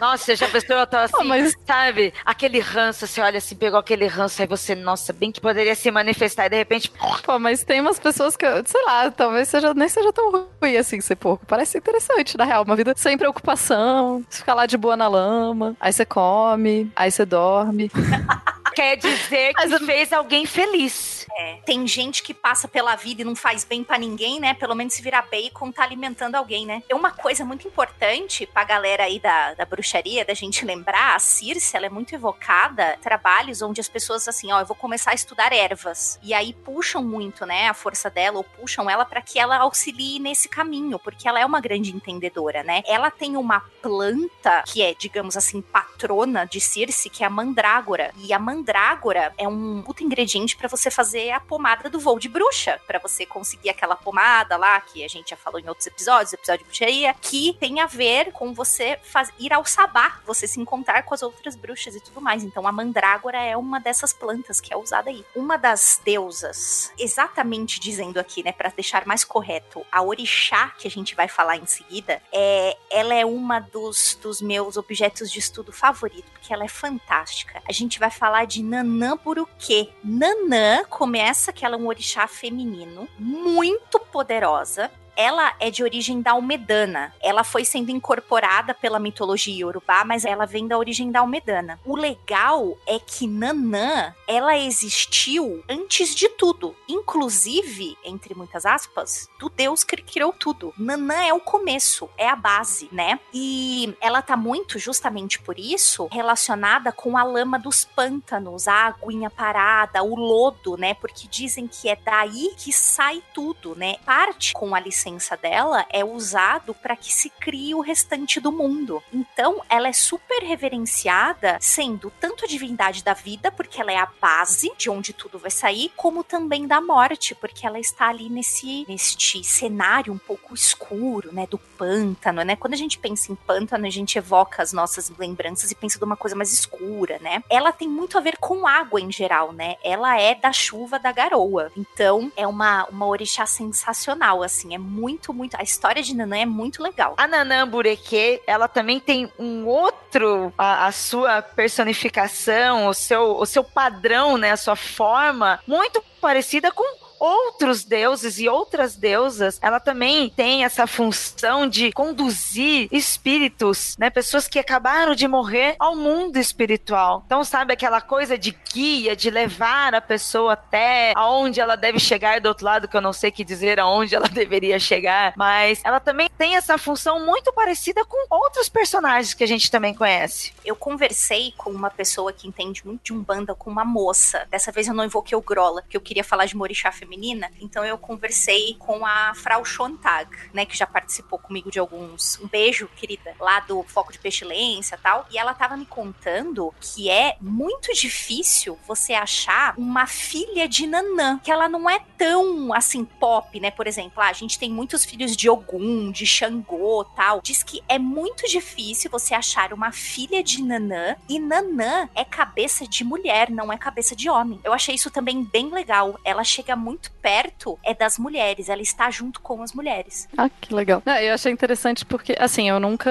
Nossa, já pensou, eu tô assim, Ah, mas- sabe? Aquele ranço, você olha assim, pegou aquele ranço, aí você, nossa, bem que poderia se manifestar, e de repente, Pô, mas tem umas pessoas que, eu- sei lá, talvez seja, nem seja tão ruim assim ser porco. Parece interessante, na real. Uma vida sem preocupação, você fica lá de boa na lama, aí você come, aí você dorme. quer dizer que Mas- fez alguém feliz. É, tem gente que passa pela vida e não faz bem pra ninguém, né? Pelo menos se virar bacon, tá alimentando alguém, né? É uma coisa muito importante pra galera aí da, da bruxaria, da gente lembrar, a Circe, ela é muito evocada, trabalhos onde as pessoas assim, ó, eu vou começar a estudar ervas. E aí puxam muito, né, a força dela, ou puxam ela pra que ela auxilie nesse caminho, porque ela é uma grande entendedora, né? Ela tem uma planta que é, digamos assim, patrona de Circe, que é a mandrágora. E a mandrágora é um puto ingrediente pra você fazer a pomada do voo de bruxa, Pra você conseguir aquela pomada lá que a gente já falou em outros episódios, episódio de bruxaria, que tem a ver com você faz- ir ao sabá, você se encontrar com as outras bruxas e tudo mais. Então a mandrágora é uma dessas plantas que é usada aí. Uma das deusas, exatamente dizendo aqui, né, Pra deixar mais correto, a orixá que a gente vai falar em seguida, é, ela é uma dos, dos meus objetos de estudo favorito, porque ela é fantástica. A gente vai falar de Nanã Buruquê. Nanã começa que ela é um orixá feminino, muito poderosa. Ela é de origem dalmedana. Ela foi sendo incorporada pela mitologia iorubá, mas ela vem da origem dalmedana. O legal é que Nanã, ela existiu antes de tudo, inclusive, entre muitas aspas, do deus que criou tudo. Nanã é o começo, é a base, né? E ela tá muito, justamente por isso, relacionada com a lama dos pântanos, a aguinha parada, o lodo, né? Porque dizem que é daí que sai tudo, né? Parte com a licença dela é usado para que se crie o restante do mundo. Então, ela é super reverenciada, sendo tanto a divindade da vida, porque ela é a base de onde tudo vai sair, como também da morte, porque ela está ali nesse neste cenário um pouco escuro, né, do pântano, né? Quando a gente pensa em pântano, a gente evoca as nossas lembranças e pensa de uma coisa mais escura, né? Ela tem muito a ver com água em geral, né? Ela é da chuva da garoa. Então, é uma uma orixá sensacional, assim, é muito, muito. A história de Nanã é muito legal. A Nanã Bureke, ela também tem um outro, a, a sua personificação, o seu, o seu padrão, né, a sua forma, muito parecida com outros deuses e outras deusas, ela também tem essa função de conduzir espíritos, né, pessoas que acabaram de morrer ao mundo espiritual. Então, sabe aquela coisa de guia, de levar a pessoa até aonde ela deve chegar do outro lado, que eu não sei que dizer aonde ela deveria chegar, mas ela também tem essa função muito parecida com outros personagens que a gente também conhece. Eu conversei com uma pessoa que entende muito de Umbanda, com uma moça. Dessa vez eu não invoquei o Grola, porque eu queria falar de Morixá feminina. Então eu conversei com a Frau Schontag, né, que já participou comigo de alguns. Um beijo, querida, lá do Foco de Pestilência tal. E ela tava me contando que é muito difícil você achar uma filha de Nanã, que ela não é tão assim pop, né? Por exemplo, ah, a gente tem muitos filhos de Ogum, de Xangô, tal. Diz que é muito difícil você achar uma filha de Nanã e Nanã é cabeça de mulher, não é cabeça de homem. Eu achei isso também bem legal. Ela chega muito muito perto é das mulheres. Ela está junto com as mulheres. Ah, que legal. Eu achei interessante porque, assim, eu nunca.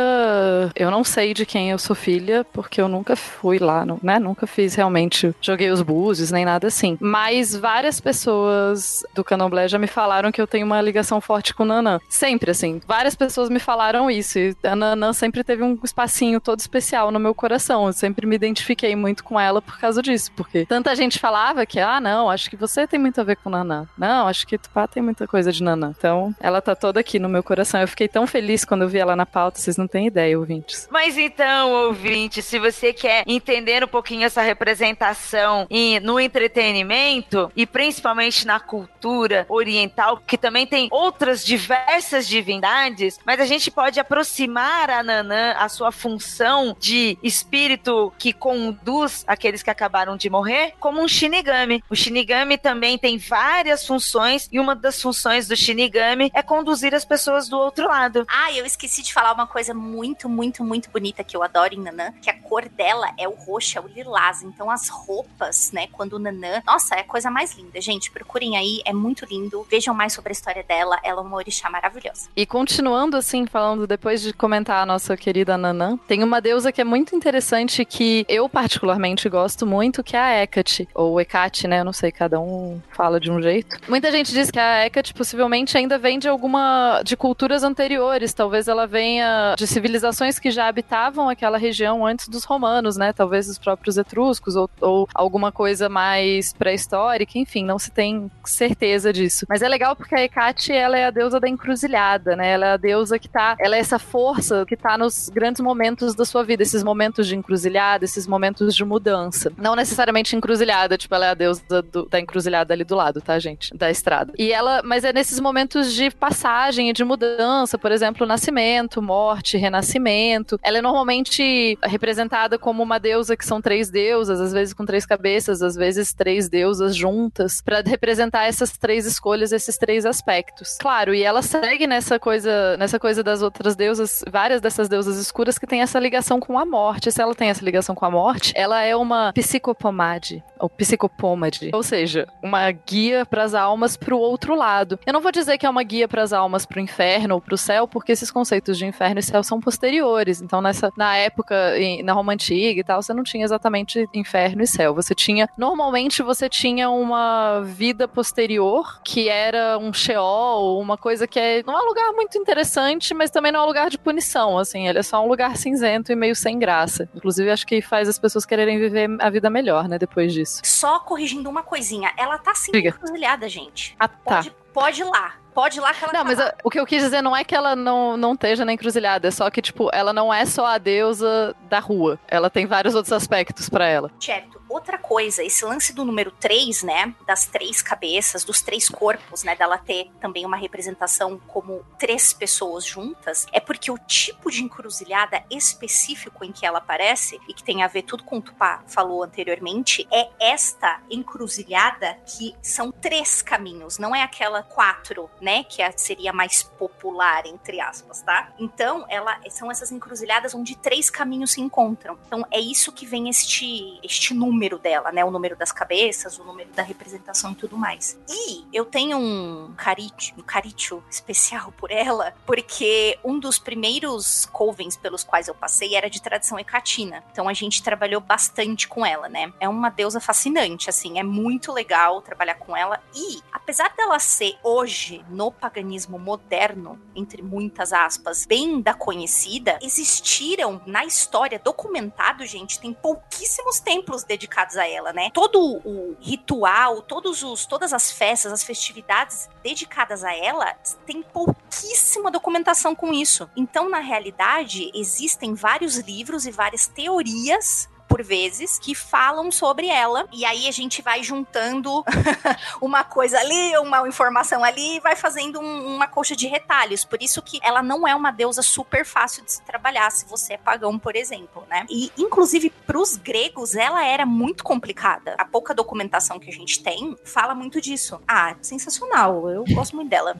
Eu não sei de quem eu sou filha, porque eu nunca fui lá, né? Nunca fiz realmente. Joguei os búzios, nem nada assim. Mas várias pessoas do Candomblé já me falaram que eu tenho uma ligação forte com Nanã. Sempre, assim. Várias pessoas me falaram isso. E a Nanã sempre teve um espacinho todo especial no meu coração. Eu sempre me identifiquei muito com ela por causa disso. Porque tanta gente falava que, ah, não, acho que você tem muito a ver com Nanã. Não, acho que Tupá tem muita coisa de Nanã. Então, ela tá toda aqui no meu coração. Eu fiquei tão feliz quando eu vi ela na pauta, vocês não têm ideia, ouvintes. Mas então, ouvinte, se você quer entender um pouquinho essa representação e no entretenimento e principalmente na cultura oriental, que também tem outras diversas divindades, mas a gente pode aproximar a Nanã, a sua função de espírito que conduz aqueles que acabaram de morrer, como um Shinigami. O Shinigami também tem várias funções e uma das funções do Shinigami é conduzir as pessoas do outro lado. Ah, eu esqueci de falar uma coisa muito, muito, muito bonita que eu adoro em Nanã, que a cor dela é o roxo, é o lilás. Então as roupas, né, quando o Nanã, nossa, é a coisa mais linda, gente. Procurem aí, é muito lindo. Vejam mais sobre a história dela, ela é uma orixá maravilhosa. E continuando assim, falando depois de comentar a nossa querida Nanã, tem uma deusa que é muito interessante que eu particularmente gosto muito, que é a Hecate, ou Hecate, né? Eu não sei, cada um fala de um jeito. Muita gente diz que a Hecate possivelmente ainda vem de alguma de culturas anteriores, talvez ela venha de civilizações que já habitavam aquela região antes dos romanos, né? Talvez os próprios etruscos ou, ou alguma coisa mais pré-histórica, enfim, não se tem certeza disso. Mas é legal porque a Hecate, ela é a deusa da encruzilhada, né? Ela é a deusa que tá, ela é essa força que tá nos grandes momentos da sua vida, esses momentos de encruzilhada, esses momentos de mudança. Não necessariamente encruzilhada, tipo, ela é a deusa do, da encruzilhada ali do lado, tá, gente? Da estrada. E ela, mas é nesses momentos de passagem e de mudança, por exemplo, nascimento, morte, renascimento. Ela é normalmente representada como uma deusa que são três deusas, às vezes com três cabeças, às vezes três deusas juntas, para representar essas três escolhas, esses três aspectos. Claro, e ela segue nessa coisa, nessa coisa das outras deusas, várias dessas deusas escuras que tem essa ligação com a morte. Se ela tem essa ligação com a morte, ela é uma psicopomade, ou psicopômade, ou seja, uma guia para as almas para o outro lado. Eu não vou dizer que é uma guia para as almas para o inferno ou para o céu, porque esses conceitos de inferno e céu são posteriores. Então, nessa, na época, na Roma antiga e tal, você não tinha exatamente inferno e céu. Você tinha, normalmente, você tinha uma vida posterior que era um Sheol, uma coisa que é, não é um lugar muito interessante, mas também não é um lugar de punição, assim. Ele é só um lugar cinzento e meio sem graça. Inclusive, acho que faz as pessoas quererem viver a vida melhor, né, depois disso. Só corrigindo uma coisinha, ela tá sim encruzilhada, gente. Ah, tá. Pode, pode ir lá. Pode ir lá que ela Não, tá mas lá. o que eu quis dizer não é que ela não, não esteja na encruzilhada, é só que, tipo, ela não é só a deusa da rua. Ela tem vários outros aspectos pra ela. Certo. Outra coisa, esse lance do número 3, né? Das três cabeças, dos três corpos, né? Dela ter também uma representação como três pessoas juntas, é porque o tipo de encruzilhada específico em que ela aparece, e que tem a ver tudo com o Tupá falou anteriormente, é esta encruzilhada que são três caminhos, não é aquela quatro, né? Que é- seria mais popular, entre aspas, tá? Então, ela são essas encruzilhadas onde três caminhos se encontram. Então, é isso que vem este, este número dela, né? O número das cabeças, o número da representação e tudo mais. E eu tenho um carício, um carício especial por ela, porque um dos primeiros covens pelos quais eu passei era de tradição hecatina. Então a gente trabalhou bastante com ela, né? É uma deusa fascinante, assim, é muito legal trabalhar com ela. E, apesar dela ser hoje, no paganismo moderno, entre muitas aspas, bem da conhecida, existiram na história documentado, gente, tem pouquíssimos templos dedicados a ela, né? Todo o ritual, todos os, todas as festas, as festividades dedicadas a ela, tem pouquíssima documentação com isso. Então, na realidade, existem vários livros e várias teorias por vezes que falam sobre ela e aí a gente vai juntando uma coisa ali, uma informação ali e vai fazendo um- uma coxa de retalhos. Por isso que ela não é uma deusa super fácil de se trabalhar se você é pagão, por exemplo, né? E inclusive pros gregos ela era muito complicada. A pouca documentação que a gente tem fala muito disso. Ah, sensacional. Eu gosto muito dela.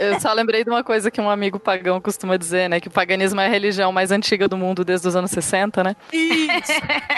Eu só lembrei de uma coisa que um amigo pagão costuma dizer, né? Que o paganismo é a religião mais antiga do mundo desde os anos 60, né?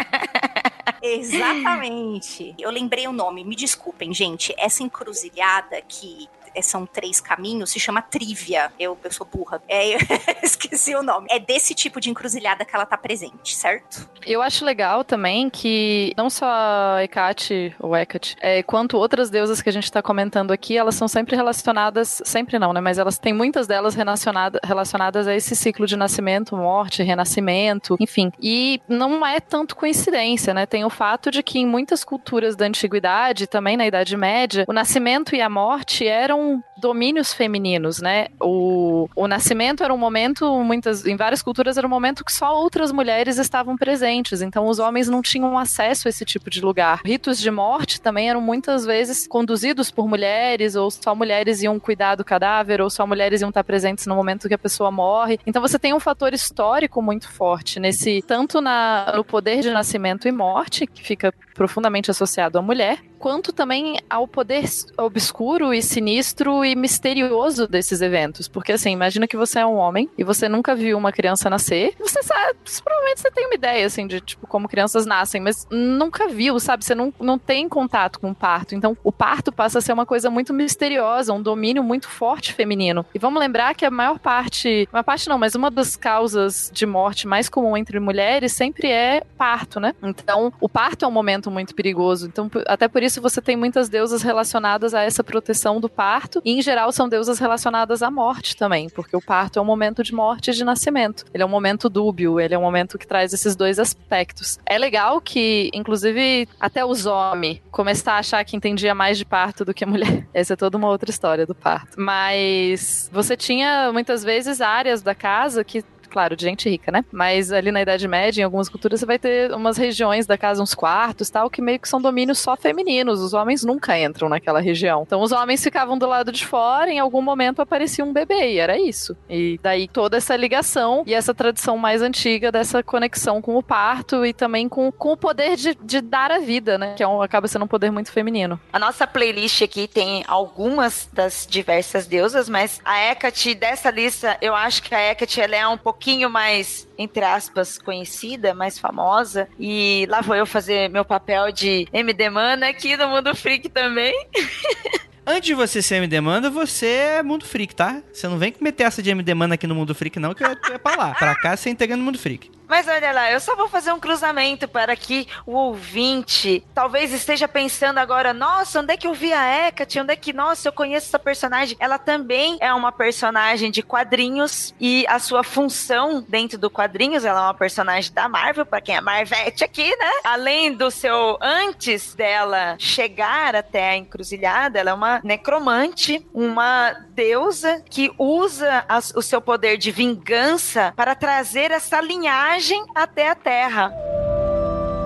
Exatamente. Eu lembrei o nome, me desculpem, gente. Essa encruzilhada que são três caminhos, se chama Trivia. Eu, eu sou burra. É, esqueci o nome. É desse tipo de encruzilhada que ela tá presente, certo? Eu acho legal também que não só a Hecate, ou Hecate, é, quanto outras deusas que a gente tá comentando aqui, elas são sempre relacionadas, sempre não, né? Mas elas têm muitas delas relacionada, relacionadas a esse ciclo de nascimento, morte, renascimento, enfim. E não é tanto coincidência, né? Tem o fato de que em muitas culturas da antiguidade, também na Idade Média, o nascimento e a morte eram domínios femininos, né? O, o nascimento era um momento, muitas, em várias culturas era um momento que só outras mulheres estavam presentes, então os homens não tinham acesso a esse tipo de lugar. Ritos de morte também eram muitas vezes conduzidos por mulheres, ou só mulheres iam cuidar do cadáver, ou só mulheres iam estar presentes no momento que a pessoa morre. Então você tem um fator histórico muito forte nesse, tanto na, no poder de nascimento e morte, que fica profundamente associado à mulher, quanto também ao poder obscuro e sinistro e misterioso desses eventos. Porque assim, imagina que você é um homem e você nunca viu uma criança nascer. Você sabe, provavelmente você tem uma ideia assim de tipo como crianças nascem, mas nunca viu, sabe? Você não, não tem contato com o parto. Então, o parto passa a ser uma coisa muito misteriosa, um domínio muito forte feminino. E vamos lembrar que a maior parte, uma parte não, mas uma das causas de morte mais comum entre mulheres sempre é parto, né? Então, o parto é um momento muito perigoso. Então, até por isso você tem muitas deusas relacionadas a essa proteção do parto, e em geral são deusas relacionadas à morte também, porque o parto é um momento de morte e de nascimento. Ele é um momento dúbio, ele é um momento que traz esses dois aspectos. É legal que, inclusive, até os homens começar a achar que entendia mais de parto do que mulher. Essa é toda uma outra história do parto. Mas você tinha muitas vezes áreas da casa que claro, de gente rica, né? Mas ali na Idade Média, em algumas culturas, você vai ter umas regiões da casa, uns quartos tal, que meio que são domínios só femininos. Os homens nunca entram naquela região. Então os homens ficavam do lado de fora, em algum momento aparecia um bebê, e era isso. E daí toda essa ligação e essa tradição mais antiga dessa conexão com o parto e também com, com o poder de, de dar a vida, né? Que é um, acaba sendo um poder muito feminino. A nossa playlist aqui tem algumas das diversas deusas, mas a Hecate dessa lista, eu acho que a Hecate ela é um pouco pouquinho mais, entre aspas, conhecida, mais famosa. E lá vou eu fazer meu papel de MD Mana aqui no Mundo Freak também. Antes de você ser MD Mana, você é Mundo Freak, tá? Você não vem meter essa de MD Mana aqui no Mundo Freak, não, que é pra lá. Pra cá, você é integrando no Mundo Freak. Mas olha lá, eu só vou fazer um cruzamento para que o ouvinte talvez esteja pensando agora, nossa, onde é que eu vi a Hecate? Onde é que, nossa, eu conheço essa personagem? Ela também é uma personagem de quadrinhos e a sua função dentro do quadrinhos, ela é uma personagem da Marvel, para quem é Marvete aqui, né? Além do seu antes dela chegar até a encruzilhada, ela é uma necromante, uma deusa que usa as, o seu poder de vingança para trazer essa linhagem viagem até a Terra.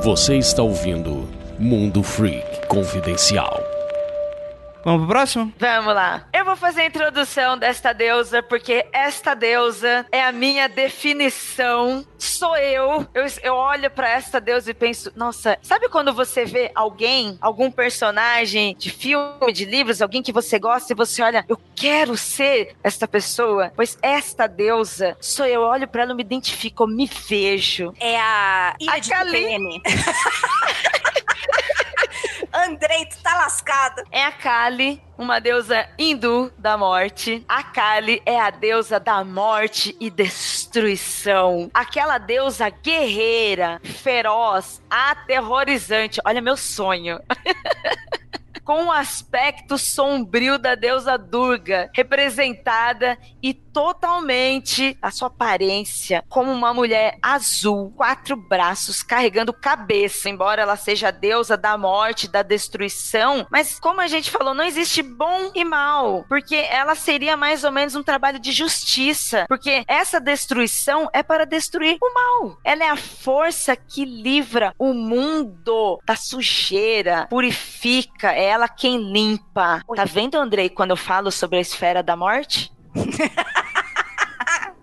Você está ouvindo Mundo Freak Confidencial. Vamos pro próximo? Vamos lá. Eu vou fazer a introdução desta deusa, porque esta deusa é a minha definição. Sou eu. Eu, eu olho para esta deusa e penso, nossa, sabe quando você vê alguém, algum personagem de filme, de livros, alguém que você gosta e você olha, eu quero ser esta pessoa? Pois esta deusa sou eu. Eu olho para ela, me identifico, eu me vejo. É a Ira a de. Andrei, tu tá lascado. É a Kali, uma deusa hindu da morte. A Kali é a deusa da morte e destruição. Aquela deusa guerreira, feroz, aterrorizante. Olha meu sonho. com o aspecto sombrio da deusa Durga, representada e totalmente a sua aparência como uma mulher azul, quatro braços, carregando cabeça, embora ela seja a deusa da morte, da destruição, mas como a gente falou, não existe bom e mal, porque ela seria mais ou menos um trabalho de justiça, porque essa destruição é para destruir o mal. Ela é a força que livra o mundo da sujeira, purifica, é ela quem limpa. Tá vendo, Andrei, quando eu falo sobre a esfera da morte?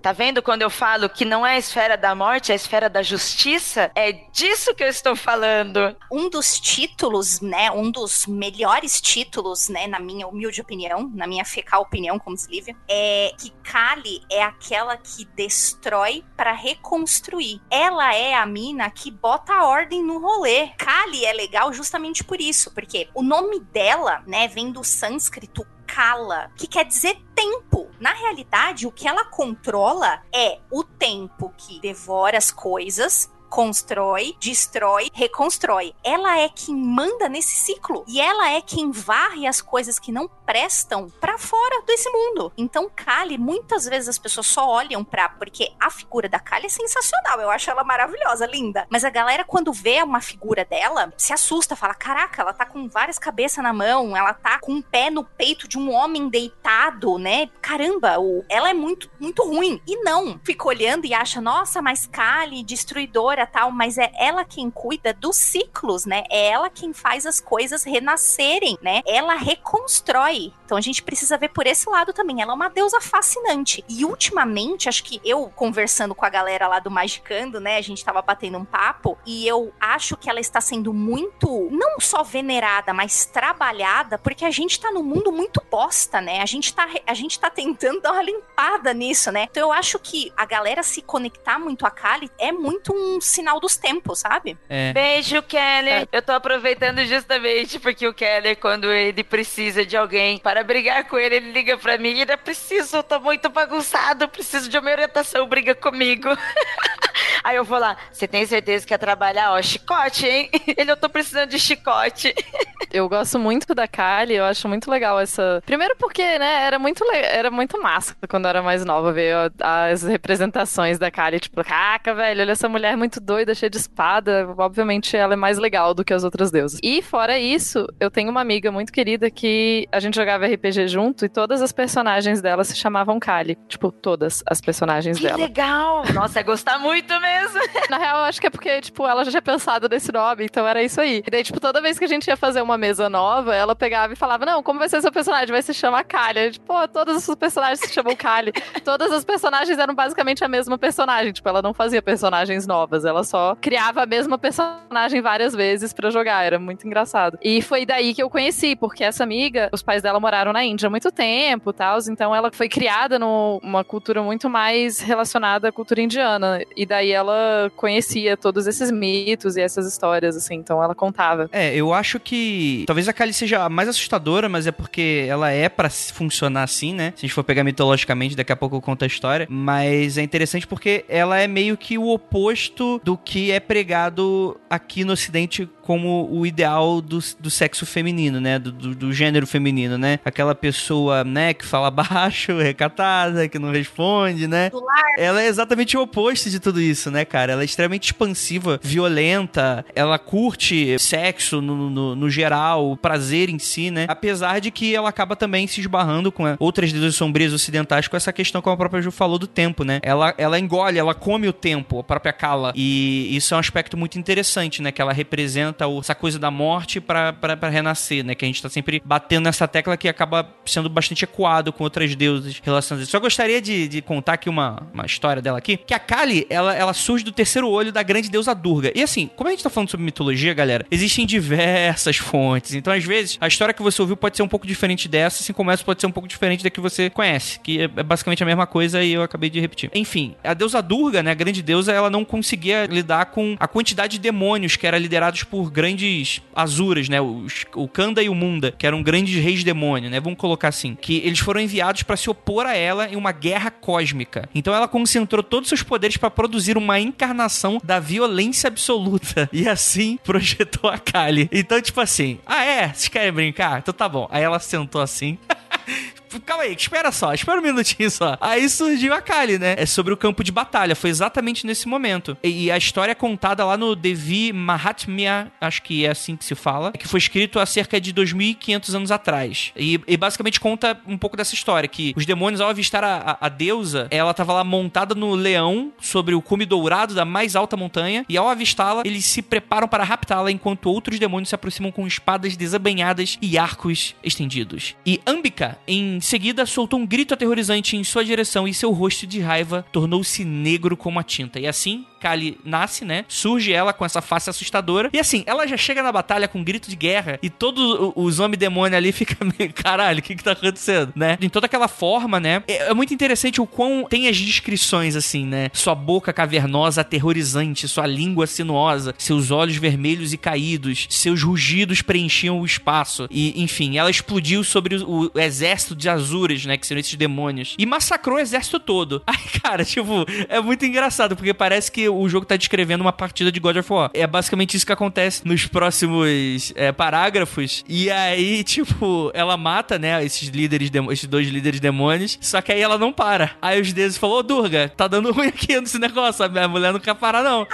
Tá vendo quando eu falo que não é a esfera da morte, é a esfera da justiça? É disso que eu estou falando. Um dos títulos, né, um dos melhores títulos, né, na minha humilde opinião, na minha fecal opinião como Slívia, é que Kali é aquela que destrói para reconstruir. Ela é a mina que bota a ordem no rolê. Kali é legal justamente por isso, porque o nome dela, né, vem do sânscrito Kala, que quer dizer tempo. Na realidade, o que ela controla é o tempo que devora as coisas, constrói, destrói, reconstrói. Ela é quem manda nesse ciclo e ela é quem varre as coisas que não prestam para fora desse mundo. Então, Kali, muitas vezes as pessoas só olham pra. Porque a figura da Kali é sensacional, eu acho ela maravilhosa, linda. Mas a galera, quando vê uma figura dela, se assusta, fala: caraca, ela tá com várias cabeças na mão, ela tá com um pé no peito de um homem deitado, né? Caramba, ela é muito, muito ruim. E não, fica olhando e acha: nossa, mas Kali, destruidora tal, mas é ela quem cuida dos ciclos, né? É ela quem faz as coisas renascerem, né? Ela reconstrói. Então a gente precisa ver por esse lado também. Ela é uma deusa fascinante. E ultimamente, acho que eu conversando com a galera lá do Magicando, né? A gente tava batendo um papo e eu acho que ela está sendo muito, não só venerada, mas trabalhada, porque a gente tá num mundo muito bosta, né? A gente tá, a gente tá tentando dar uma limpada nisso, né? Então eu acho que a galera se conectar muito a Kali é muito um sinal dos tempos, sabe? É. Beijo, Keller. É. Eu tô aproveitando justamente porque o Keller, quando ele precisa de alguém para brigar com ele, ele liga pra mim ele é preciso, eu tô muito bagunçado, preciso de uma orientação, briga comigo. Aí eu vou lá, você tem certeza que quer trabalhar? Ó, chicote, hein? Ele, eu tô precisando de chicote. Eu gosto muito da Kali, eu acho muito legal essa. Primeiro porque, né, era muito, le... era muito massa quando eu era mais nova ver as representações da Kali. Tipo, caca, velho, olha essa mulher muito doida, cheia de espada. Obviamente ela é mais legal do que as outras deusas. E fora isso, eu tenho uma amiga muito querida que a gente jogava RPG junto e todas as personagens dela se chamavam Kali. Tipo, todas as personagens que dela. Que legal! Nossa, é gostar muito mesmo. Na real, eu acho que é porque, tipo, ela já tinha pensado nesse nome, então era isso aí. E daí, tipo, toda vez que a gente ia fazer uma mesa nova, ela pegava e falava: Não, como vai ser seu personagem? Vai se chamar Kali. Tipo, pô, todos os personagens se chamam Kali. Todas as personagens eram basicamente a mesma personagem. Tipo, ela não fazia personagens novas, ela só criava a mesma personagem várias vezes para jogar. Era muito engraçado. E foi daí que eu conheci, porque essa amiga, os pais dela moraram na Índia há muito tempo e tal, então ela foi criada numa cultura muito mais relacionada à cultura indiana. E daí ela conhecia todos esses mitos e essas histórias, assim, então ela contava. É, eu acho que talvez a Kali seja a mais assustadora, mas é porque ela é para funcionar assim, né? Se a gente for pegar mitologicamente, daqui a pouco eu conto a história. Mas é interessante porque ela é meio que o oposto do que é pregado aqui no Ocidente como o ideal do, do sexo feminino, né? Do, do, do, gênero feminino, né? Aquela pessoa, né, que fala baixo, recatada, que não responde, né? Ela é exatamente o oposto de tudo isso, né, cara? Ela é extremamente expansiva, violenta, ela curte sexo no, no, no geral, o prazer em si, né? Apesar de que ela acaba também se esbarrando com outras deusas sombrias ocidentais com essa questão que a própria Ju falou do tempo, né? Ela, ela engole, ela come o tempo, a própria Kala. E isso é um aspecto muito interessante, né? Que ela representa representa essa coisa da morte para renascer, né? Que a gente tá sempre batendo nessa tecla que acaba sendo bastante ecoado com outras deusas relacionadas. Só gostaria de, de contar aqui uma, uma história dela aqui, que a Kali, ela, ela surge do terceiro olho da grande deusa Durga. E assim, como a gente tá falando sobre mitologia, galera, existem diversas fontes. Então, às vezes, a história que você ouviu pode ser um pouco diferente dessa, assim como essa pode ser um pouco diferente da que você conhece, que é, é basicamente a mesma coisa e eu acabei de repetir. Enfim, a deusa Durga, né, a grande deusa, ela não conseguia lidar com a quantidade de demônios que eram liderados por por grandes azuras, né? Os, o Kanda e o Munda, que eram grandes reis demônio, né? Vamos colocar assim. Que eles foram enviados para se opor a ela em uma guerra cósmica. Então ela concentrou todos os seus poderes para produzir uma encarnação da violência absoluta. E assim projetou a Kali. Então, tipo assim, ah é? Vocês querem brincar? Então tá bom. Aí ela sentou assim. calma aí, espera só, espera um minutinho só. Aí surgiu a Kali, né? É sobre o campo de batalha. Foi exatamente nesse momento. E, a história é contada lá no Devi Mahatmya, acho que é assim que se fala, que foi escrito há cerca de 2.500 anos atrás. E, e, basicamente conta um pouco dessa história, que os demônios, ao avistar a, a, a deusa, ela tava lá montada no leão, sobre o cume dourado da mais alta montanha, e ao avistá-la, eles se preparam para raptá-la, enquanto outros demônios se aproximam com espadas desabanhadas e arcos estendidos. E Ambika, em seguida, soltou um grito aterrorizante em sua direção e seu rosto de raiva tornou-se negro como a tinta. E assim, Kali nasce, né? Surge ela com essa face assustadora. E assim, ela já chega na batalha com um grito de guerra e todos os homens demônio ali ficam meio, caralho, o que que tá acontecendo, né? Em toda aquela forma, né? É, é muito interessante o quão tem as descrições, assim, né? Sua boca cavernosa, aterrorizante, sua língua sinuosa, seus olhos vermelhos e caídos, seus rugidos preenchiam o espaço. E, enfim, ela explodiu sobre o, o exército de Azuras, né? Que são esses demônios. E massacrou o exército todo. Aí, cara, tipo, é muito engraçado, porque parece que o jogo tá descrevendo uma partida de God of War. É basicamente isso que acontece nos próximos é, parágrafos. E aí, tipo, ela mata, né, esses líderes, esses dois líderes demônios. Só que aí ela não para. Aí os deuses falou, ô Durga, tá dando ruim aqui nesse negócio. A mulher não quer parar, não.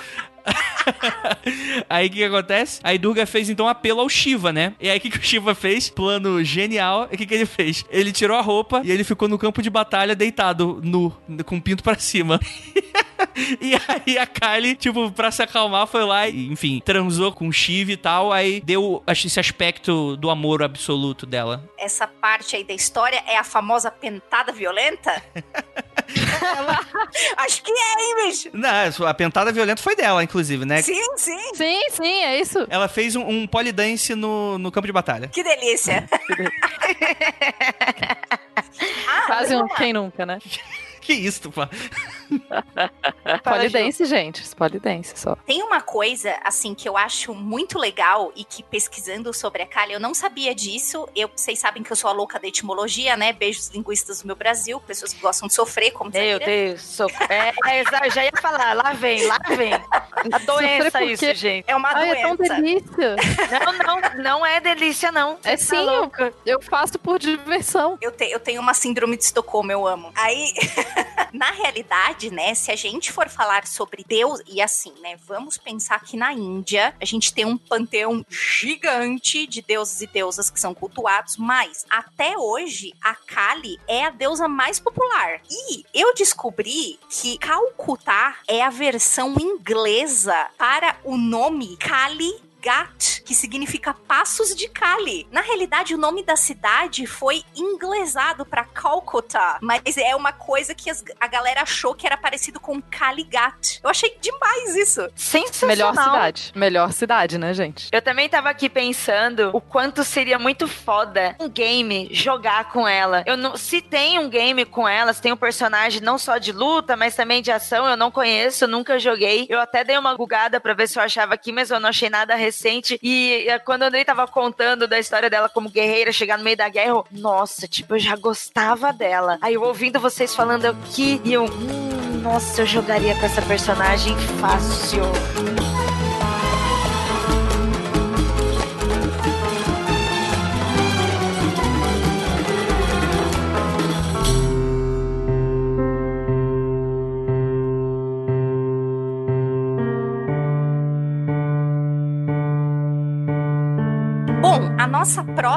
aí o que, que, acontece? Aí Durga fez então apelo ao Shiva, né? E aí o que, que o Shiva fez? Plano genial. O que, que ele fez? Ele tirou a roupa e ele ficou no campo de batalha deitado, nu, com o pinto pra cima. e aí a Kylie, tipo, pra se acalmar, foi lá e, enfim, transou com o Shiva e tal. Aí deu esse aspecto do amor absoluto dela. Essa parte aí da história é a famosa pentada violenta? Ela... Acho que é, hein, bicho? Não, a pentada violenta foi dela, inclusive, né? Sim, sim. Sim, sim, é isso. Ela fez um, um polydance no, no campo de batalha. Que delícia. ah, Quase um quem nunca, né? que isso, pô? Polidense, gente. Polidense só. Tem uma coisa, assim, que eu acho muito legal e que pesquisando sobre a Kali, eu não sabia disso. Eu, vocês sabem que eu sou a louca da etimologia, né? Beijos linguistas do meu Brasil, pessoas que gostam de sofrer, como Meu Deus, so... é, é, já ia falar, lá vem, lá vem. A doença isso, gente. É uma Ai, doença. É tão delícia. Não, não, não é delícia, não. É Você tá sim, tá louca. eu faço por diversão. Eu, te, eu tenho uma síndrome de Estocolmo, eu amo. Aí, na realidade, né, se a gente for falar sobre Deus, e assim, né, vamos pensar que na Índia a gente tem um panteão gigante de deuses e deusas que são cultuados, mas até hoje a Kali é a deusa mais popular. E eu descobri que Calcutá é a versão inglesa para o nome Kali Gat, que significa Passos de Cali. Na realidade, o nome da cidade foi inglesado para Calcutta, mas é uma coisa que as, a galera achou que era parecido com Caligat. Eu achei demais isso. Sensacional. Melhor cidade. Melhor cidade, né, gente? Eu também tava aqui pensando o quanto seria muito foda um game jogar com ela. Eu não, se tem um game com ela, se tem um personagem não só de luta, mas também de ação, eu não conheço, nunca joguei. Eu até dei uma bugada para ver se eu achava aqui, mas eu não achei nada recente. E quando a Andrei tava contando da história dela como guerreira, chegar no meio da guerra, eu, nossa, tipo, eu já gostava dela. Aí eu ouvindo vocês falando aqui, e eu, hum, nossa, eu jogaria com essa personagem fácil.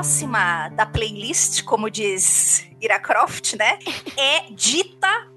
Próxima da playlist, como diz Ira Croft, né? É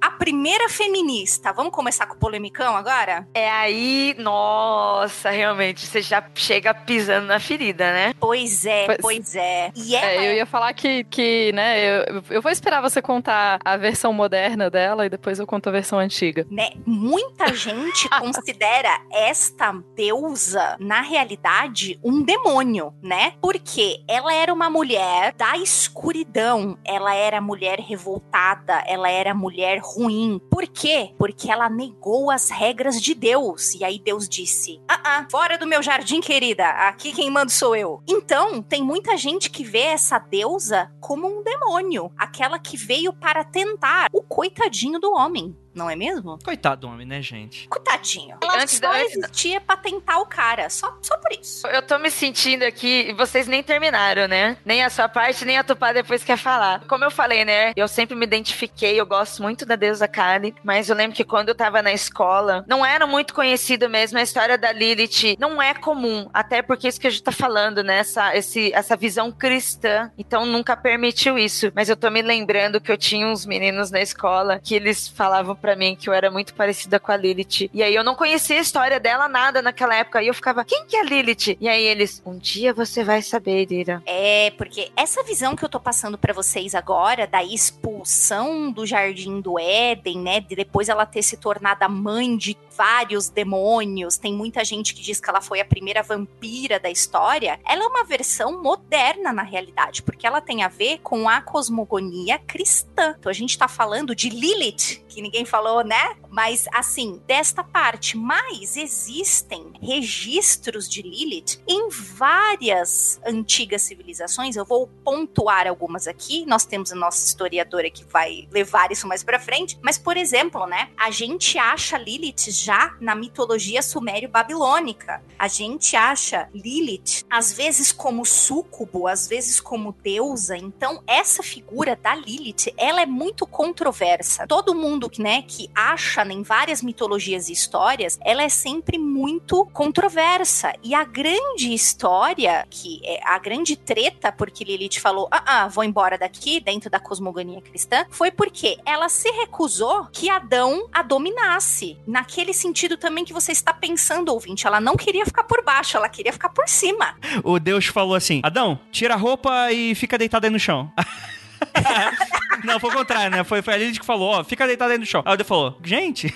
a primeira feminista. Vamos começar com o polemicão agora? É aí, nossa, realmente, você já chega pisando na ferida, né? Pois é, pois, pois é. E ela... é, eu ia falar que, que né, eu, eu vou esperar você contar a versão moderna dela e depois eu conto a versão antiga. Né? Muita gente considera esta deusa, na realidade, um demônio, né? Porque ela era uma mulher da escuridão, ela era era mulher revoltada, ela era mulher ruim. Por quê? Porque ela negou as regras de Deus. E aí Deus disse: Ah, ah, fora do meu jardim, querida. Aqui quem manda sou eu. Então, tem muita gente que vê essa deusa como um demônio, aquela que veio para tentar o coitadinho do homem não é mesmo? Coitado do homem, né, gente? Coitadinho. Ela Antes só da... existia pra tentar o cara, só, só por isso. Eu tô me sentindo aqui, e vocês nem terminaram, né? Nem a sua parte, nem a Tupá depois quer falar. Como eu falei, né, eu sempre me identifiquei, eu gosto muito da deusa Kali, mas eu lembro que quando eu tava na escola, não era muito conhecido mesmo a história da Lilith, não é comum, até porque isso que a gente tá falando, né, essa, esse, essa visão cristã, então nunca permitiu isso. Mas eu tô me lembrando que eu tinha uns meninos na escola que eles falavam para mim que eu era muito parecida com a Lilith. E aí eu não conhecia a história dela nada naquela época. E eu ficava, quem que é Lilith? E aí eles, um dia você vai saber, Lira. É, porque essa visão que eu tô passando para vocês agora da expulsão do jardim do Éden, né? De depois ela ter se tornado a mãe de vários demônios, tem muita gente que diz que ela foi a primeira vampira da história. Ela é uma versão moderna na realidade, porque ela tem a ver com a cosmogonia cristã. Então a gente tá falando de Lilith, que ninguém falou, né? Mas assim, desta parte. Mas existem registros de Lilith em várias antigas civilizações. Eu vou pontuar algumas aqui. Nós temos a nossa historiadora que vai levar isso mais para frente. Mas, por exemplo, né? A gente acha Lilith já na mitologia sumério-babilônica. A gente acha Lilith, às vezes, como súcubo, às vezes como deusa. Então, essa figura da Lilith, ela é muito controversa. Todo mundo né, que acha em várias mitologias e histórias, ela é sempre muito controversa. E a grande história, que é a grande treta, porque Lilith falou, ah, ah, vou embora daqui, dentro da cosmogonia cristã, foi porque ela se recusou que Adão a dominasse. Naquele sentido também que você está pensando, ouvinte, ela não queria ficar por baixo, ela queria ficar por cima. O Deus falou assim: Adão, tira a roupa e fica deitado aí no chão. Não, foi o contrário, né? Foi, foi a Lilith que falou, ó, fica deitado aí no chão. Aí o Deus falou, gente...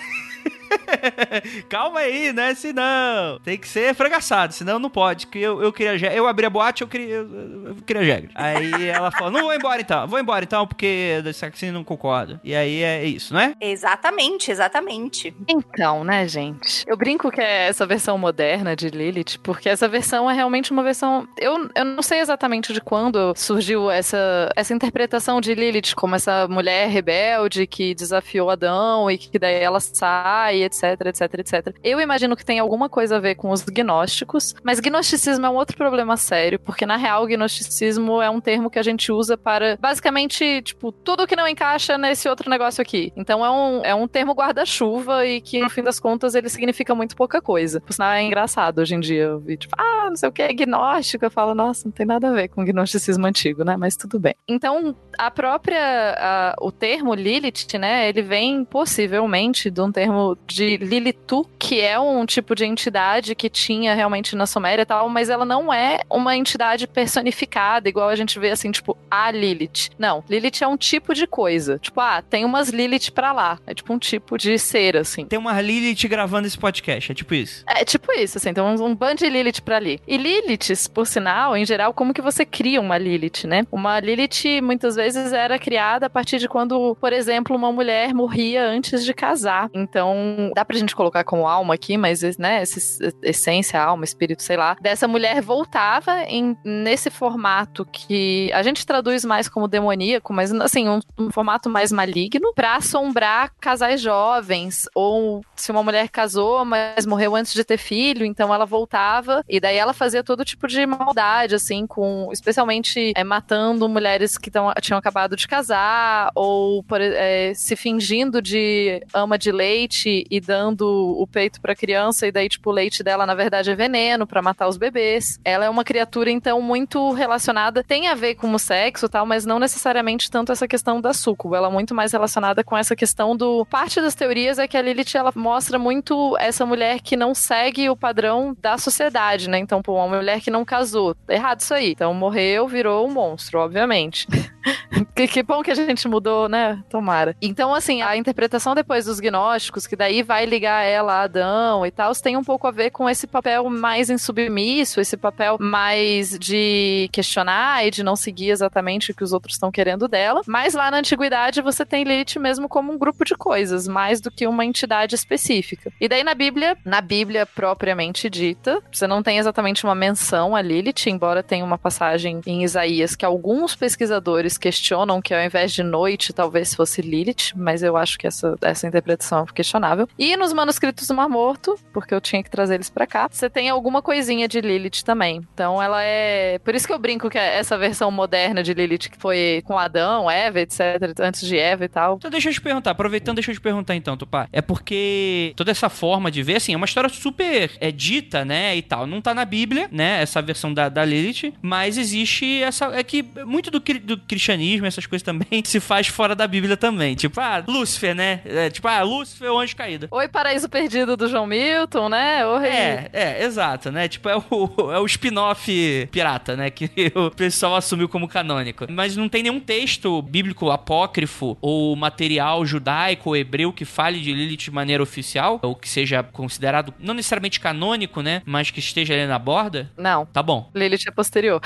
Calma aí, né? Se não. Tem que ser fragaçado, senão não pode. Que eu, eu queria. Eu abri a boate, eu queria, eu, eu queria Jagger. Aí ela falou: não vou embora então. Vou embora então, porque assim não concorda. E aí é isso, né? Exatamente, exatamente. Então, né, gente? Eu brinco que é essa versão moderna de Lilith, porque essa versão é realmente uma versão. Eu, eu não sei exatamente de quando surgiu essa, essa interpretação de Lilith como essa mulher rebelde que desafiou Adão e que daí ela sai etc, etc, etc. Eu imagino que tem alguma coisa a ver com os gnósticos, mas gnosticismo é um outro problema sério, porque na real gnosticismo é um termo que a gente usa para basicamente, tipo, tudo que não encaixa nesse outro negócio aqui. Então é um, é um termo guarda-chuva e que no fim das contas ele significa muito pouca coisa. Por sinal é engraçado hoje em dia eu vi, tipo, ah, não sei o que, é gnóstico. Eu falo, nossa, não tem nada a ver com gnosticismo antigo, né? Mas tudo bem. Então, a própria, a, o termo Lilith, né, ele vem possivelmente de um termo de Lilitu, que é um tipo de entidade que tinha realmente na Suméria e tal, mas ela não é uma entidade personificada, igual a gente vê assim, tipo, a Lilith. Não, Lilith é um tipo de coisa. Tipo, ah, tem umas Lilith pra lá. É tipo um tipo de ser, assim. Tem uma Lilith gravando esse podcast, é tipo isso. É tipo isso, assim, tem um, um bando de Lilith pra ali. E Liliths, por sinal, em geral, como que você cria uma Lilith, né? Uma Lilith muitas vezes era criada a partir de quando, por exemplo, uma mulher morria antes de casar. Então, dá pra gente colocar como alma aqui, mas, né, essa essência, alma, espírito, sei lá, dessa mulher voltava em, nesse formato que a gente traduz mais como demoníaco, mas, assim, um, um formato mais maligno, pra assombrar casais jovens, ou se uma mulher casou, mas morreu antes de ter filho, então ela voltava, e daí ela fazia todo tipo de maldade, assim, com, especialmente é, matando mulheres que tão, tinham acabado de casar, ou por, é, se fingindo de ama de leite e dando o peito pra criança e daí, tipo, o leite dela, na verdade, é veneno para matar os bebês. Ela é uma criatura, então, muito relacionada, tem a ver com o sexo e tal, mas não necessariamente tanto essa questão da suco. Ela é muito mais relacionada com essa questão do... Parte das teorias é que a Lilith, ela mostra muito essa mulher que não segue o padrão da sociedade, né? Então, pô, uma mulher que não casou. Errado isso aí. Então, morreu, virou um monstro, obviamente. que, que bom que a gente mudou, né? Tomara. Então, assim, a interpretação depois dos gnósticos, que daí vai ligar ela a Adão e tal, tem um pouco a ver com esse papel mais insubmisso, esse papel mais de questionar e de não seguir exatamente o que os outros estão querendo dela. Mas lá na antiguidade você tem Lilith mesmo como um grupo de coisas, mais do que uma entidade específica. E daí na Bíblia, na Bíblia propriamente dita, você não tem exatamente uma menção a Lilith, embora tenha uma passagem em Isaías que alguns pesquisadores questionam que ao invés de noite talvez fosse Lilith, mas eu acho que essa, essa interpretação é questionável. E nos manuscritos do Mar Morto, porque eu tinha que trazer eles para cá, você tem alguma coisinha de Lilith também. Então ela é. Por isso que eu brinco que é essa versão moderna de Lilith que foi com Adão, Eva, etc., antes de Eva e tal. Então deixa eu te perguntar, aproveitando, deixa eu te perguntar então, Tupá. É porque toda essa forma de ver, assim, é uma história super é, dita, né, e tal. Não tá na Bíblia, né, essa versão da, da Lilith, mas existe essa. É que muito do, do cristianismo, essas coisas também, se faz fora da Bíblia também. Tipo, ah, Lúcifer, né? É, tipo, ah, Lúcifer é o anjo caído. Oi, Paraíso Perdido do João Milton, né? Oi. É, é, exato, né? Tipo, é o, é o spin-off pirata, né? Que o pessoal assumiu como canônico. Mas não tem nenhum texto bíblico apócrifo ou material judaico ou hebreu que fale de Lilith de maneira oficial, ou que seja considerado não necessariamente canônico, né? Mas que esteja ali na borda? Não. Tá bom. Lilith é posterior.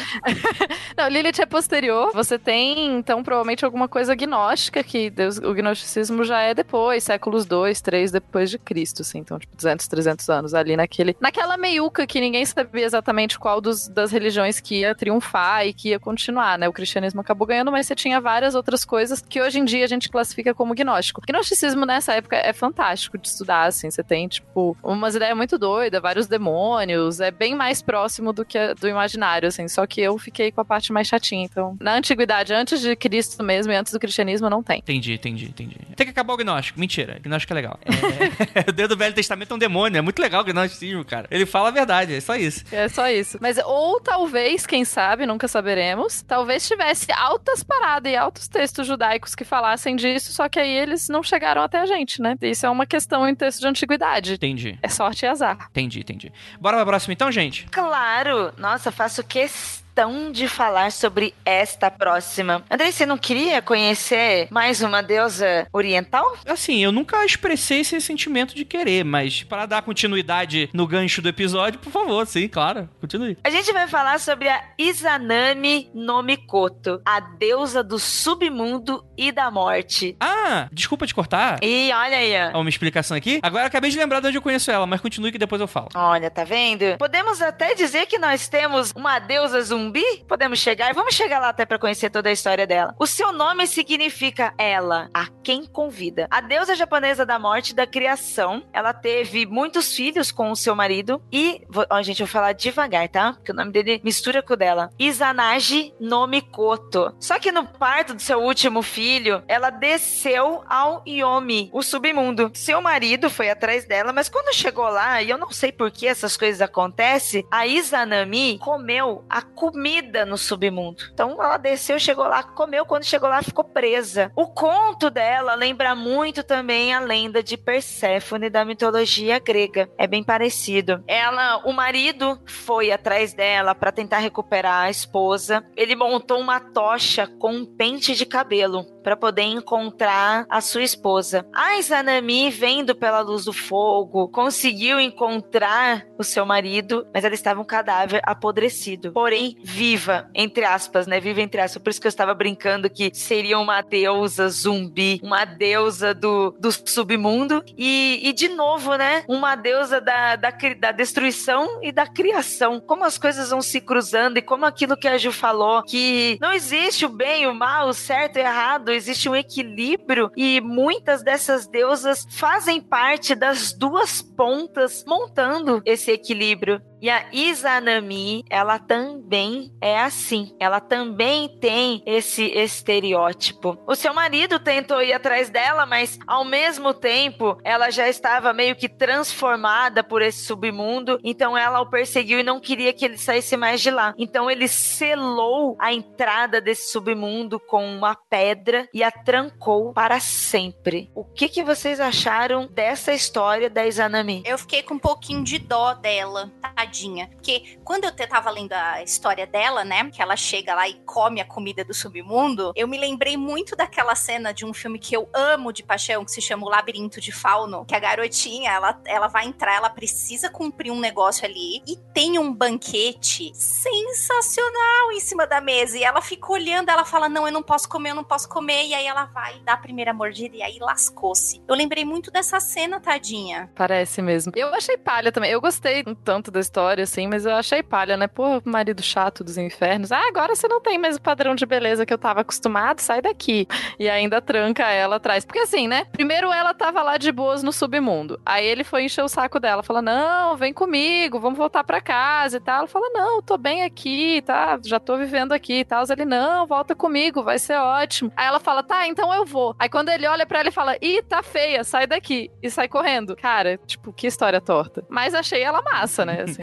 não, Lilith é posterior. Você tem, então, provavelmente alguma coisa gnóstica, que Deus, o gnosticismo já é depois, séculos 2, 3 depois de Cristo, assim. Então, tipo, 200, 300 anos ali naquele... Naquela meiuca que ninguém sabia exatamente qual dos, das religiões que ia triunfar e que ia continuar, né? O cristianismo acabou ganhando, mas você tinha várias outras coisas que hoje em dia a gente classifica como gnóstico. O gnosticismo nessa época é fantástico de estudar, assim. Você tem, tipo, umas ideias muito doidas, vários demônios, é bem mais próximo do que do imaginário, assim. Só que eu fiquei com a parte mais chatinha. Então, na antiguidade, antes de Cristo mesmo e antes do cristianismo, não tem. Entendi, entendi, entendi. Tem que acabar o gnóstico. Mentira, gnóstico é legal. É... o Deus do Velho Testamento é um demônio, é muito legal o gnosticismo, cara. Ele fala a verdade, é só isso. É só isso. Mas, ou talvez, quem sabe, nunca saberemos, talvez tivesse altas paradas e altos textos judaicos que falassem disso, só que aí eles não chegaram até a gente, né? Isso é uma questão em texto de antiguidade. Entendi. É sorte e azar. Entendi, entendi. Bora pra próxima então, gente? Claro! Nossa, faço questão de falar sobre esta próxima. Andrei, você não queria conhecer mais uma deusa oriental? Assim, eu nunca expressei esse sentimento de querer, mas para dar continuidade no gancho do episódio, por favor, sim, claro, continue. A gente vai falar sobre a Izanami no Mikoto, a deusa do submundo e da morte. Ah, desculpa te cortar. E olha aí, ó. Uma explicação aqui. Agora acabei de lembrar de onde eu conheço ela, mas continue que depois eu falo. Olha, tá vendo? Podemos até dizer que nós temos uma deusa zumbi zumbi? Podemos chegar vamos chegar lá até para conhecer toda a história dela. O seu nome significa ela, a quem convida. A deusa japonesa da morte e da criação. Ela teve muitos filhos com o seu marido e, ó, gente, eu vou falar devagar, tá? Porque o nome dele mistura com o dela. Izanagi no Mikoto. Só que no parto do seu último filho, ela desceu ao Yomi, o submundo. Seu marido foi atrás dela, mas quando chegou lá, e eu não sei por que essas coisas acontecem, a Izanami comeu a comida comida no submundo. Então ela desceu, chegou lá, comeu, quando chegou lá ficou presa. O conto dela lembra muito também a lenda de Perséfone da mitologia grega. É bem parecido. Ela, o marido foi atrás dela para tentar recuperar a esposa. Ele montou uma tocha com um pente de cabelo para poder encontrar a sua esposa. A Izanami, vendo pela luz do fogo, conseguiu encontrar o seu marido, mas ela estava um cadáver apodrecido. Porém, viva, entre aspas, né? Viva entre aspas. Por isso que eu estava brincando que seria uma deusa zumbi, uma deusa do, do submundo. E, e de novo, né? Uma deusa da, da, da destruição e da criação. Como as coisas vão se cruzando e como aquilo que a Ju falou, que não existe o bem, o mal, o certo e o errado, existe um equilíbrio e muitas dessas deusas fazem parte das duas pontas montando esse equilíbrio. E a Izanami, ela também é assim. Ela também tem esse estereótipo. O seu marido tentou ir atrás dela, mas ao mesmo tempo ela já estava meio que transformada por esse submundo. Então ela o perseguiu e não queria que ele saísse mais de lá. Então ele selou a entrada desse submundo com uma pedra e a trancou para sempre. O que, que vocês acharam dessa história da Izanami? Eu fiquei com um pouquinho de dó dela, tadinha tadinha. Porque quando eu tava lendo a história dela, né? Que ela chega lá e come a comida do submundo, eu me lembrei muito daquela cena de um filme que eu amo de paixão, que se chama O Labirinto de Fauno, que a garotinha, ela, ela vai entrar, ela precisa cumprir um negócio ali e tem um banquete sensacional em cima da mesa. E ela fica olhando, ela fala: Não, eu não posso comer, eu não posso comer. E aí ela vai dar a primeira mordida e aí lascou-se. Eu lembrei muito dessa cena, tadinha. Parece mesmo. Eu achei palha também. Eu gostei tanto da história assim, mas eu achei palha, né? Pô, marido chato dos infernos. Ah, agora você não tem mais o padrão de beleza que eu tava acostumado, sai daqui. E ainda tranca ela atrás. Porque assim, né? Primeiro ela tava lá de boas no submundo. Aí ele foi encher o saco dela, fala: Não, vem comigo, vamos voltar pra casa e tal. Ela fala: Não, tô bem aqui, tá? Já tô vivendo aqui e tal. Ele: Não, volta comigo, vai ser ótimo. Aí ela fala: Tá, então eu vou. Aí quando ele olha para ela e fala: Ih, tá feia, sai daqui. E sai correndo. Cara, tipo, que história torta. Mas achei ela massa, né? Assim.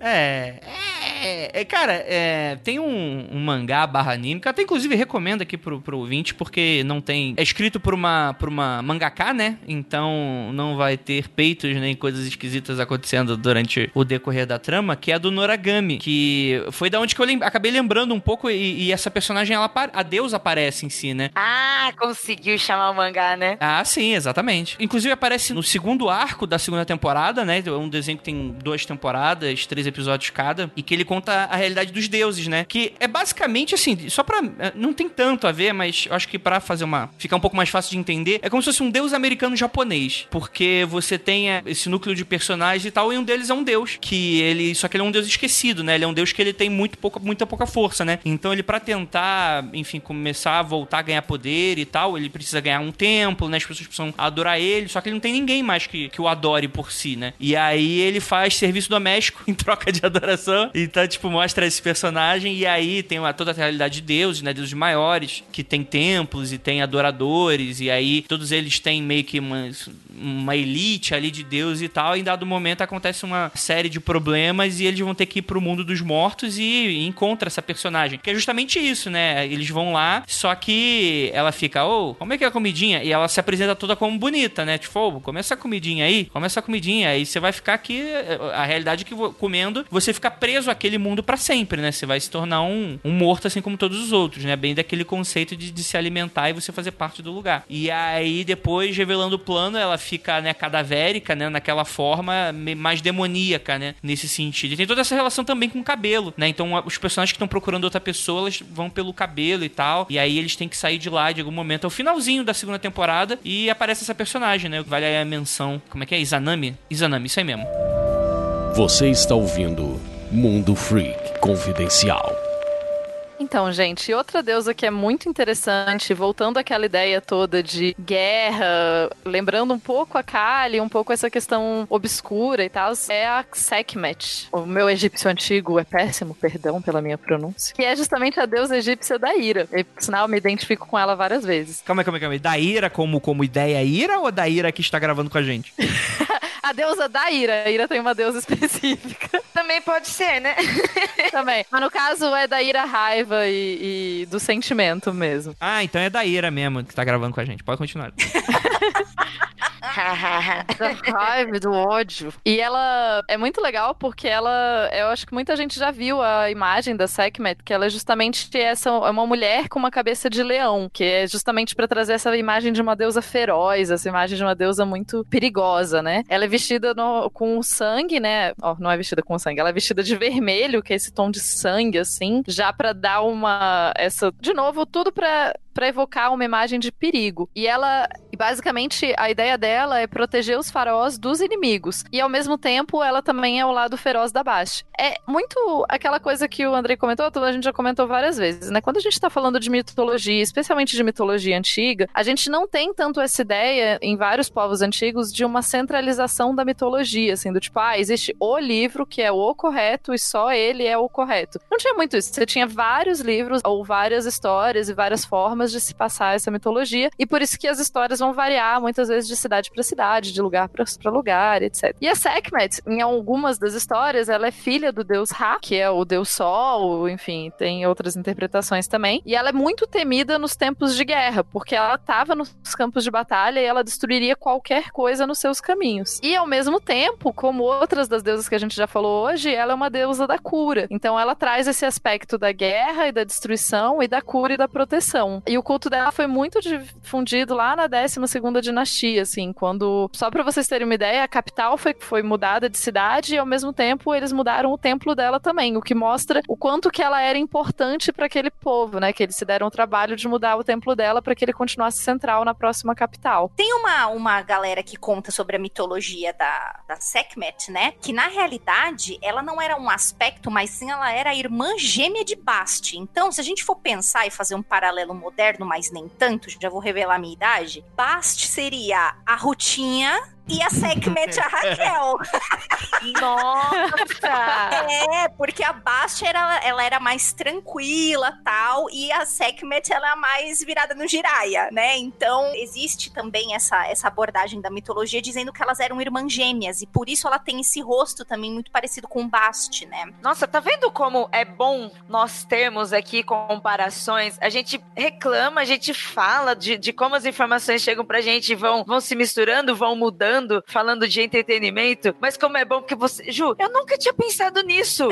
É, é, é, cara, é, tem um, um, mangá barra anime, que eu até inclusive recomendo aqui pro, pro ouvinte, porque não tem. É escrito por uma, por uma mangaka, né? Então não vai ter peitos nem coisas esquisitas acontecendo durante o decorrer da trama, que é a do Noragami, que foi da onde que eu lem acabei lembrando um pouco, e, e, essa personagem, ela a Deus aparece em si, né? Ah, conseguiu chamar o mangá, né? Ah, sim, exatamente. Inclusive aparece no segundo arco da segunda temporada, né? É um desenho que tem duas temporadas, três episódios cada, e que ele conta a realidade dos deuses, né? Que é basicamente assim, só pra. É, não tem tanto a ver, mas acho que para fazer uma. ficar um pouco mais fácil de entender, é como se fosse um deus americano japonês. Porque você tem é, esse núcleo de personagens e tal, e um deles é um deus. Que ele. Só que ele é um deus esquecido, né? Ele é um deus que ele tem muito pouca, muita pouca força, né? Então ele, para tentar, enfim, começar a voltar a ganhar poder e tal, ele precisa ganhar um templo, né? As pessoas precisam adorar ele, só que ele não tem ninguém mais que, que o adore por si, né? E aí ele faz serviço doméstico em troca de adoração. Então, tipo, mostra esse personagem e aí tem uma, toda a realidade de deuses, né? Deuses maiores, que tem templos e tem adoradores, e aí todos eles têm meio que uma, uma elite ali de deuses e tal. E em dado momento acontece uma série de problemas e eles vão ter que ir pro mundo dos mortos e, e encontra essa personagem. Que é justamente isso, né? Eles vão lá, só que ela fica, ô, oh, como é que é a comidinha? E ela se apresenta toda como bonita, né? Tipo, oh, começa a comidinha aí, começa a comidinha, aí você vai ficar aqui, a realidade que comendo, você fica preso àquele mundo para sempre, né? Você vai se tornar um, um morto assim como todos os outros, né? Bem daquele conceito de, de se alimentar e você fazer parte do lugar. E aí, depois, revelando o plano, ela fica, né, cadavérica, né? Naquela forma mais demoníaca, né? Nesse sentido. E tem toda essa relação também com o cabelo, né? Então, os personagens que estão procurando outra pessoa, elas vão pelo cabelo e tal. E aí eles têm que sair de lá de algum momento. É o finalzinho da segunda temporada e aparece essa personagem, né? Vale a menção. Como é que é? Izanami? Izanami, isso aí mesmo. Você está ouvindo Mundo Freak Confidencial. Então, gente, outra deusa que é muito interessante, voltando àquela ideia toda de guerra, lembrando um pouco a Kali, um pouco essa questão obscura e tal, é a Sekhmet. O meu egípcio antigo é péssimo, perdão pela minha pronúncia. Que é justamente a deusa egípcia da ira. E, por sinal, eu me identifico com ela várias vezes. Calma aí, calma aí, calma aí. Da ira como, como ideia ira ou da ira que está gravando com a gente? a deusa da ira. A ira tem uma deusa específica. Também pode ser, né? Também. Mas no caso é da ira raiva e, e, do sentimento mesmo. Ah, então é da ira mesmo que tá gravando com a gente. Pode continuar. da raiva, do ódio. E ela é muito legal porque ela, eu acho que muita gente já viu a imagem da Sekhmet, que ela é justamente essa, é uma mulher com uma cabeça de leão, que é justamente para trazer essa imagem de uma deusa feroz, essa imagem de uma deusa muito perigosa, né? Ela é vestida no, com sangue, né? Ó, oh, não é vestida com sangue, ela é vestida de vermelho, que é esse tom de sangue, assim, já para dar uma. essa. De novo, tudo para para evocar uma imagem de perigo. E ela, basicamente, a ideia dela é proteger os faraós dos inimigos. E ao mesmo tempo, ela também é o lado feroz da Bast. É muito aquela coisa que o Andrei comentou, a gente já comentou várias vezes, né? Quando a gente tá falando de mitologia, especialmente de mitologia antiga, a gente não tem tanto essa ideia em vários povos antigos de uma centralização da mitologia, assim, do tipo, ah, existe o livro que é o correto e só ele é o correto. Não tinha muito isso. Você tinha vários livros ou várias histórias e várias formas formas de se passar essa mitologia, e por isso que as histórias vão variar muitas vezes de cidade para cidade, de lugar para lugar, etc. E a Sekhmet, em algumas das histórias, ela é filha do deus Ra, que é o deus Sol, enfim, tem outras interpretações também, e ela é muito temida nos tempos de guerra, porque ela estava nos campos de batalha e ela destruiria qualquer coisa nos seus caminhos. E ao mesmo tempo, como outras das deusas que a gente já falou hoje, ela é uma deusa da cura. Então ela traz esse aspecto da guerra e da destruição e da cura e da proteção. E o culto dela foi muito difundido lá na 12 dinastia, assim, quando, só para vocês terem uma ideia, a capital foi, foi mudada de cidade e ao mesmo tempo eles mudaram o templo dela também, o que mostra o quanto que ela era importante para aquele povo, né? Que eles se deram o trabalho de mudar o templo dela para que ele continuasse central na próxima capital. Tem uma, uma galera que conta sobre a mitologia da, da Sekhmet, né? Que na realidade ela não era um aspecto, mas sim ela era a irmã gêmea de Bast. Então, se a gente for pensar e fazer um paralelo moderno, mas nem tanto, já vou revelar minha idade. Bast seria a Rutinha e a Sekhmet a Raquel. Nossa! é, porque a Bastia era, ela era mais tranquila tal, e a Sekhmet ela é mais virada no Jiraya, né? Então existe também essa, essa abordagem da mitologia dizendo que elas eram irmãs gêmeas, e por isso ela tem esse rosto também muito parecido com o Bast, né? Nossa, tá vendo como é bom nós termos aqui comparações? A gente reclama, a gente fala de, de como as informações chegam pra gente e vão, vão se misturando, vão mudando, falando de entretenimento, mas como é bom que você. Ju, eu nunca tinha pensado nisso.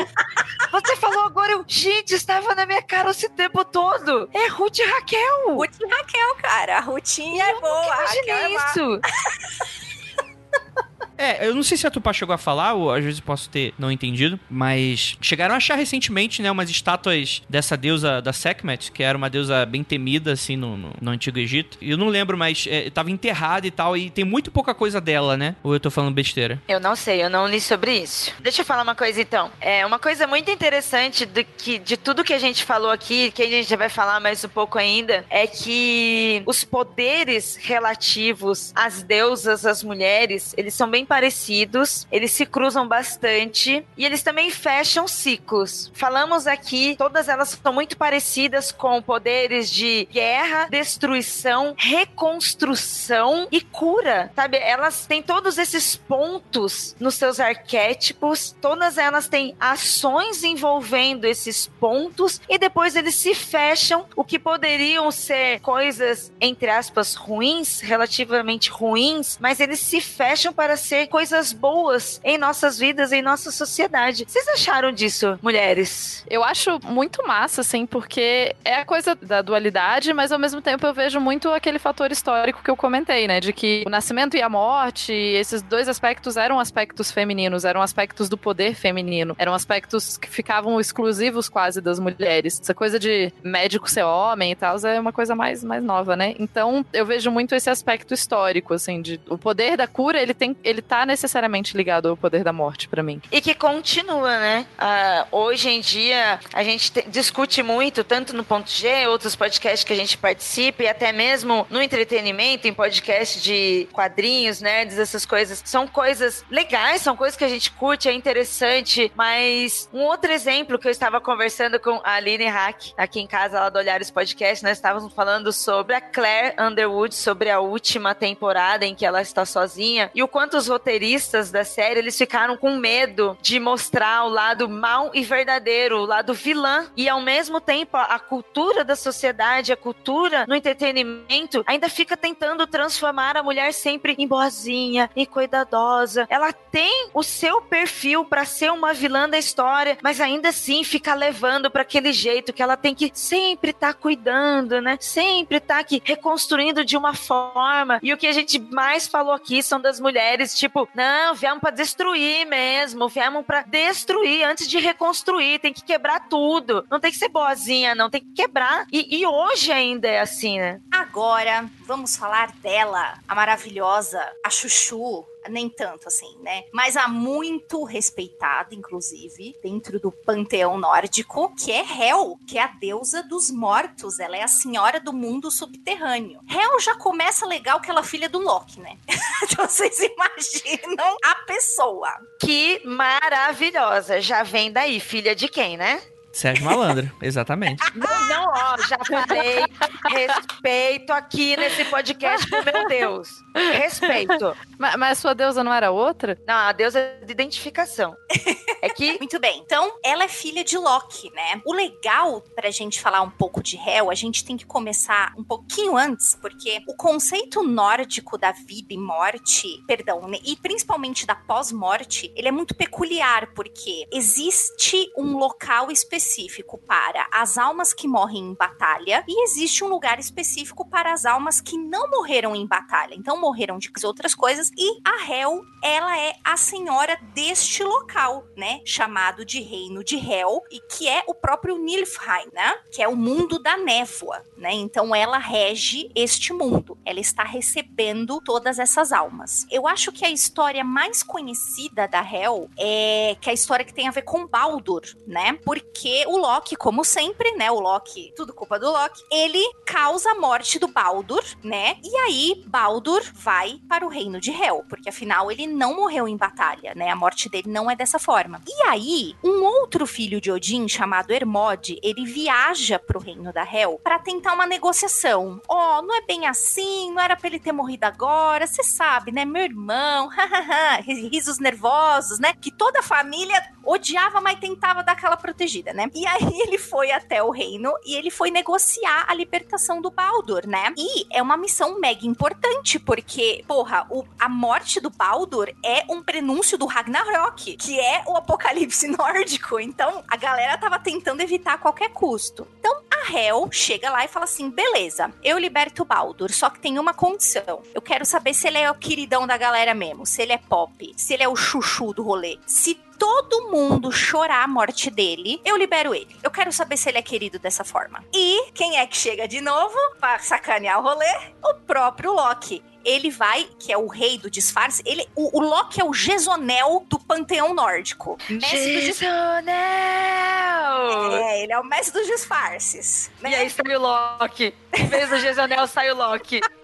Você falou agora, eu. Gente, estava na minha cara esse tempo todo. É Ruth e Raquel. Ruth e Raquel, cara. A Rutinha é boa. a Raquel é Imaginei isso. É, eu não sei se a Tupá chegou a falar, ou às vezes posso ter não entendido, mas chegaram a achar recentemente, né, umas estátuas dessa deusa da Sekhmet, que era uma deusa bem temida, assim, no, no, no Antigo Egito. Eu não lembro, mas é, tava enterrada e tal, e tem muito pouca coisa dela, né? Ou eu tô falando besteira? Eu não sei, eu não li sobre isso. Deixa eu falar uma coisa então. É uma coisa muito interessante do que, de tudo que a gente falou aqui, que a gente já vai falar mais um pouco ainda, é que os poderes relativos às deusas, às mulheres, eles são bem parecidos, eles se cruzam bastante e eles também fecham ciclos. Falamos aqui, todas elas são muito parecidas com poderes de guerra, destruição, reconstrução e cura, sabe? Elas têm todos esses pontos nos seus arquétipos, todas elas têm ações envolvendo esses pontos e depois eles se fecham, o que poderiam ser coisas entre aspas ruins, relativamente ruins, mas eles se fecham para ser coisas boas em nossas vidas, em nossa sociedade. Vocês acharam disso, mulheres? Eu acho muito massa, assim, porque é a coisa da dualidade, mas ao mesmo tempo eu vejo muito aquele fator histórico que eu comentei, né? De que o nascimento e a morte, esses dois aspectos eram aspectos femininos, eram aspectos do poder feminino, eram aspectos que ficavam exclusivos quase das mulheres. Essa coisa de médico ser homem e tal é uma coisa mais, mais nova, né? Então eu vejo muito esse aspecto histórico, assim, de o poder da cura, ele tem, ele tá necessariamente ligado ao poder da morte para mim. E que continua, né? Ah, hoje em dia, a gente te- discute muito, tanto no Ponto G, outros podcasts que a gente participa, e até mesmo no entretenimento, em podcast de quadrinhos, nerds, essas coisas. São coisas legais, são coisas que a gente curte, é interessante, mas um outro exemplo que eu estava conversando com a Aline Hack, aqui em casa, lá do Olhares Podcast, nós estávamos falando sobre a Claire Underwood, sobre a última temporada em que ela está sozinha, e o quanto os roteiristas da série, eles ficaram com medo de mostrar o lado mal e verdadeiro, o lado vilã, e ao mesmo tempo a, cultura da sociedade, a cultura no entretenimento, ainda fica tentando transformar a mulher sempre em boazinha, em cuidadosa. Ela tem o seu perfil pra ser uma vilã da história, mas ainda assim fica levando pra aquele jeito que ela tem que sempre estar cuidando, né? Sempre estar aqui reconstruindo de uma forma. E o que a gente mais falou aqui são das mulheres, tipo, não, viemos pra destruir mesmo, viemos pra destruir antes de reconstruir, tem que quebrar tudo. Não tem que ser boazinha, não, tem que quebrar. E, e hoje ainda é assim, né? Agora, vamos falar dela, a maravilhosa, a Chuchu. Nem tanto assim, né? Mas a muito respeitada, inclusive, dentro do panteão nórdico, que é Hel, que é a deusa dos mortos. Ela é a senhora do mundo subterrâneo. Hel já começa legal que ela é filha do Loki, né? então vocês imaginam a pessoa. Que maravilhosa. Já vem daí, filha de quem, né? Sérgio Malandro, exatamente. Não, não, ó, já falei. Respeito aqui nesse podcast, pro meu Deus. Respeito. Mas, mas sua deusa não era outra? Não, a deusa de identificação. É que Muito bem. Então, ela é filha de Loki, né? O legal pra gente falar um pouco de Hel, a gente tem que começar um pouquinho antes, porque o conceito nórdico da vida e morte, perdão, né, e principalmente da pós-morte, ele é muito peculiar, porque existe um local específico para as almas que morrem em batalha e existe um lugar específico para as almas que não morreram em batalha. Então, morreram de outras coisas e a Hel, ela é a senhora deste local, né? Chamado de Reino de Hel e que é o próprio Nilfheim, né? Que é o mundo da névoa, né? Então ela rege este mundo. Ela está recebendo todas essas almas. Eu acho que a história mais conhecida da Hel é que é a história que tem a ver com Baldur, né? Porque o Loki, como sempre, né? O Loki, tudo culpa do Loki, ele causa a morte do Baldur, né? E aí Baldur vai para o reino de Hel, porque afinal ele não morreu em batalha, né? A morte dele não é dessa forma. E aí, um outro filho de Odin chamado Hermod, ele viaja para o reino da Hel para tentar uma negociação. Ó, oh, não é bem assim, não era para ele ter morrido agora, você sabe, né? Meu irmão, risos nervosos, né? Que toda a família odiava, mas tentava dar aquela protegida, né? E aí ele foi até o reino e ele foi negociar a libertação do Baldur, né? E é uma missão mega importante, porque, porra, o, a morte do Baldur é um prenúncio do Ragnarok, que é o apocalipse nórdico. Então, a galera tava tentando evitar a qualquer custo. Então, a Hel chega lá e fala assim: beleza, eu liberto o Baldur, só que tem uma condição. Eu quero saber se ele é o queridão da galera mesmo, se ele é pop, se ele é o chuchu do rolê. Se todo mundo chorar a morte dele, eu libero ele. Eu quero saber se ele é querido dessa forma. E quem é que chega de novo pra sacanear o rolê? O próprio Loki ele vai, que é o rei do disfarce, ele, o, o Loki é o Gesonel do panteão nórdico. Gesonel! É, ele é o mestre dos disfarces. Né? E aí sai o Loki. Em vez do Gesonel, sai o Loki.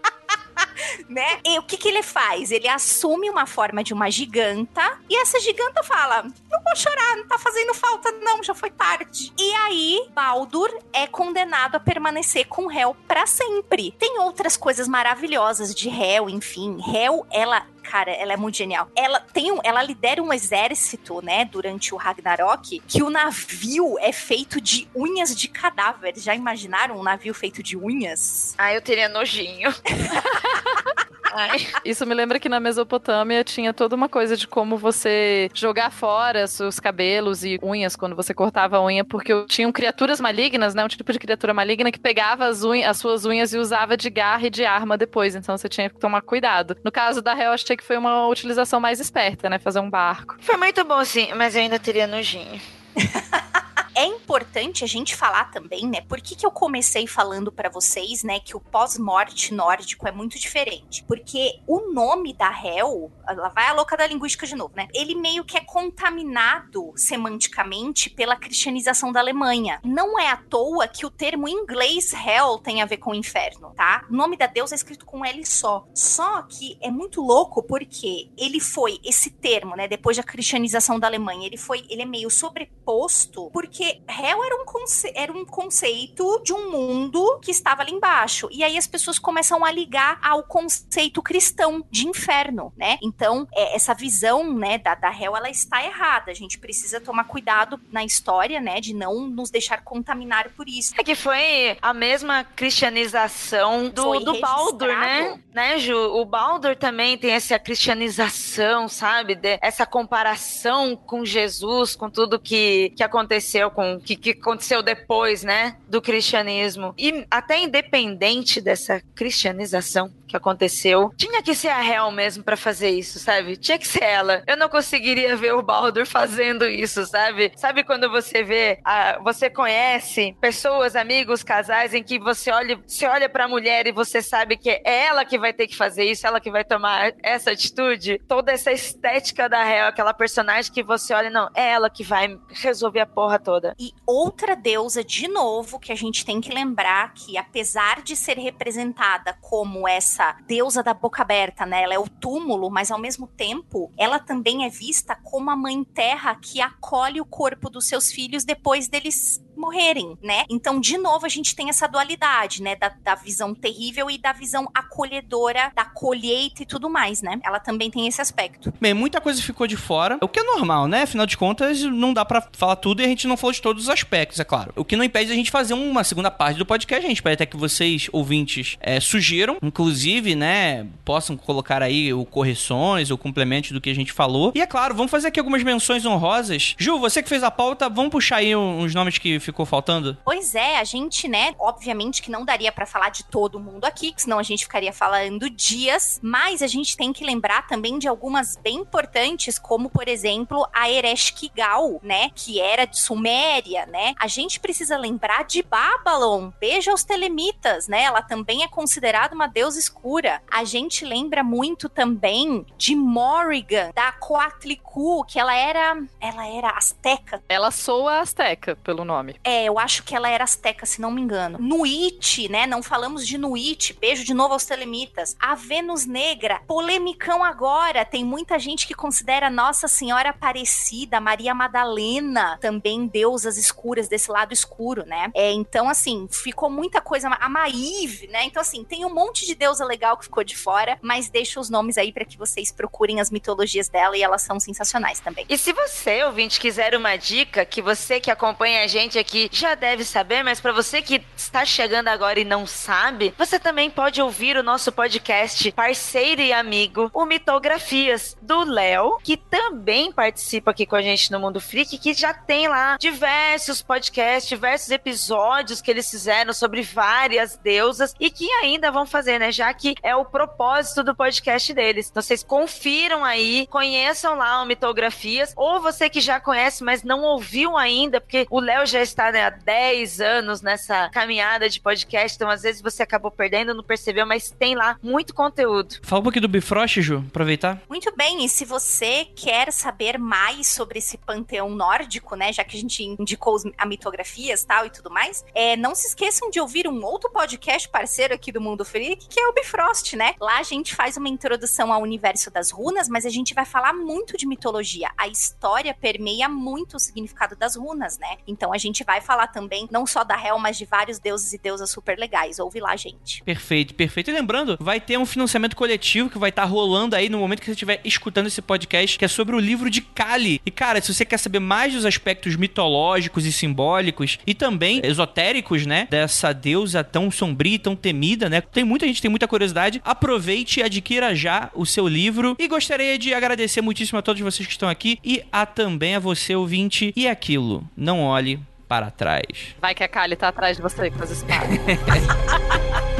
né? E o que que ele faz? Ele assume uma forma de uma giganta e essa giganta fala: "Não vou chorar, não tá fazendo falta não, já foi tarde". E aí Baldur é condenado a permanecer com Hel para sempre. Tem outras coisas maravilhosas de Hel, enfim. Hel, ela cara, ela é muito genial. Ela tem um, ela lidera um exército, né, durante o Ragnarok, que o navio é feito de unhas de cadáveres. Já imaginaram um navio feito de unhas? Ah, eu teria nojinho. Isso me lembra que na Mesopotâmia tinha toda uma coisa de como você jogar fora seus cabelos e unhas quando você cortava a unha, porque tinham criaturas malignas, né? Um tipo de criatura maligna que pegava as, unhas, as suas unhas e usava de garra e de arma depois. Então você tinha que tomar cuidado. No caso da Hel, achei que foi uma utilização mais esperta, né? Fazer um barco. Foi muito bom, sim, mas eu ainda teria nojinho. é importante a gente falar também, né? Por que, que eu comecei falando para vocês, né, que o pós-morte nórdico é muito diferente? Porque o nome da Hel, ela vai a louca da linguística de novo, né? Ele meio que é contaminado semanticamente pela cristianização da Alemanha. Não é à toa que o termo inglês Hell tem a ver com inferno, tá? O nome da deusa é escrito com L só. Só que é muito louco porque ele foi esse termo, né, depois da cristianização da Alemanha, ele foi, ele é meio sobreposto porque Hell era um, conce era um conceito de um mundo que estava ali embaixo. E aí as pessoas começam a ligar ao conceito cristão de inferno, né? Então, é, essa visão, né, da, da Hell, ela está errada. A gente precisa tomar cuidado na história, né, de não nos deixar contaminar por isso. É que foi a mesma cristianização do, do Baldur, né? Né, Ju? O Baldur também tem essa cristianização, sabe? De, essa comparação com Jesus, com tudo que, que aconteceu com o que, que aconteceu depois, né, do cristianismo. E até independente dessa cristianização, que aconteceu. Tinha que ser a Hel mesmo para fazer isso, sabe? Tinha que ser ela. Eu não conseguiria ver o Baldur fazendo isso, sabe? Sabe quando você vê, a, você conhece pessoas, amigos, casais em que você olha, você olha para a mulher e você sabe que é ela que vai ter que fazer isso, ela que vai tomar essa atitude. Toda essa estética da Hel, aquela personagem que você olha, não, é ela que vai resolver a porra toda. E outra deusa de novo que a gente tem que lembrar que apesar de ser representada como essa essa deusa da boca aberta, né? Ela é o túmulo, mas ao mesmo tempo, ela também é vista como a mãe terra que acolhe o corpo dos seus filhos depois deles morrerem, né? Então, de novo, a gente tem essa dualidade, né? Da, da visão terrível e da visão acolhedora, da colheita e tudo mais, né? Ela também tem esse aspecto. Bem, muita coisa ficou de fora, o que é normal, né? Afinal de contas, não dá para falar tudo e a gente não falou de todos os aspectos, é claro. O que não impede a gente fazer uma segunda parte do podcast, gente espera até que vocês, ouvintes, é, sugiram, inclusive, né, possam colocar aí o correções ou complementos do que a gente falou. E é claro, vamos fazer aqui algumas menções honrosas. Ju, você que fez a pauta, vamos puxar aí uns nomes que ficou faltando? Pois é, a gente, né, obviamente que não daria para falar de todo mundo aqui, senão a gente ficaria falando dias, mas a gente tem que lembrar também de algumas bem importantes, como por exemplo, a Ereshkigal, né, que era de Suméria, né? A gente precisa lembrar de Babylon. Beijo aos telemitas, né? Ela também é considerada uma deusa escura. A gente lembra muito também de Morrigan, da Coatlicue, que ela era, ela era asteca. Ela soa asteca pelo nome. É, eu acho que ela era asteca, se não me engano. Nuit, né? Não falamos de Nuit. Beijo de novo aos telemitas. A Vênus Negra, polemicão agora. Tem muita gente que considera Nossa Senhora Aparecida, Maria Madalena, também deusas escuras desse lado escuro, né? É, então, assim, ficou muita coisa. A Maíve, né? Então, assim, tem um monte de deusa legal que ficou de fora, mas deixa os nomes aí para que vocês procurem as mitologias dela e elas são sensacionais também. E se você, ouvinte, quiser uma dica que você que acompanha a gente aqui já deve saber, mas para você que está chegando agora e não sabe, você também pode ouvir o nosso podcast parceiro e amigo, o Mitografias, do Léo, que também participa aqui com a gente no Mundo Freak, que já tem lá diversos podcasts, diversos episódios que eles fizeram sobre várias deusas e que ainda vão fazer, né? Já que é o propósito do podcast deles. Então vocês confiram aí, conheçam lá o Mitografias, ou você que já conhece, mas não ouviu ainda, porque o Léo já está né, há 10 anos nessa caminhada de podcast, então às vezes você acabou perdendo, não percebeu, mas tem lá muito conteúdo. Fala um pouquinho do Bifrost, Ju, aproveitar. Muito bem, e se você quer saber mais sobre esse panteão nórdico, né, já que a gente indicou a mitografias tal e tudo mais, é, não se esqueçam de ouvir um outro podcast parceiro aqui do Mundo Freak, que é o Bifrost, né? Lá a gente faz uma introdução ao universo das runas, mas a gente vai falar muito de mitologia. A história permeia muito o significado das runas, né? Então a gente vai falar também não só da Hel, mas de vários deuses e deusas super legais. Ouve lá, gente. Perfeito, perfeito. E lembrando, vai ter um financiamento coletivo que vai estar rolando aí no momento que você estiver escutando esse podcast, que é sobre o livro de Kali. E cara, se você quer saber mais dos aspectos mitológicos e simbólicos e também esotéricos, né, dessa deusa tão sombria e tão temida, né? Tem muita gente tem muita curiosidade. Aproveite e adquira já o seu livro. E gostaria de agradecer muitíssimo a todos vocês que estão aqui e a também a você ouvinte e aquilo. Não olhe para trás. Vai que a Kali tá atrás de você com as espadas.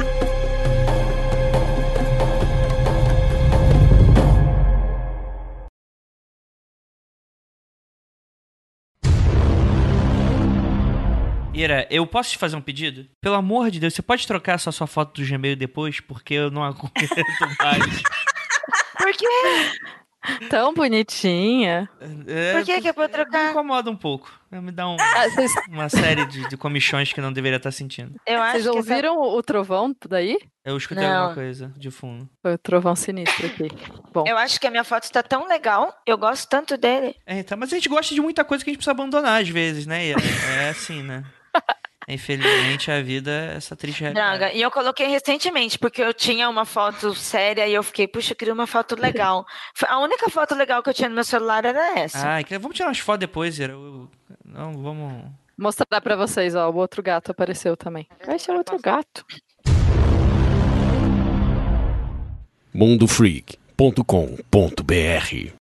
Ira, eu posso te fazer um pedido? Pelo amor de Deus, você pode trocar essa sua foto do Gmail depois? Porque eu não aguento mais. Por quê? Tão bonitinha. É, Por que que é pra eu trocar? Me incomoda um pouco. Me dá um- Ah, Vocês uma série de, de comichões que não deveria estar sentindo. Eu acho vocês que essa- ouviram o trovão daí? Eu escutei Não. alguma coisa de fundo. Foi o trovão sinistro aqui. Bom, Eu acho que a minha foto está tão legal. Eu gosto tanto dele. É, tá, mas a gente gosta de muita coisa que a gente precisa abandonar às vezes, né? Ira? É assim, né? Infelizmente a vida é essa triste realidade. Draga. E eu coloquei recentemente, porque eu tinha uma foto séria e eu fiquei, puxa, eu queria uma foto legal. A única foto legal que eu tinha no meu celular era essa. Ai, que- vamos tirar umas fotos depois, eu- Não, vamos. mostrar pra vocês, ó, o outro gato apareceu também. Esse é outro gato. mundofreak.com.br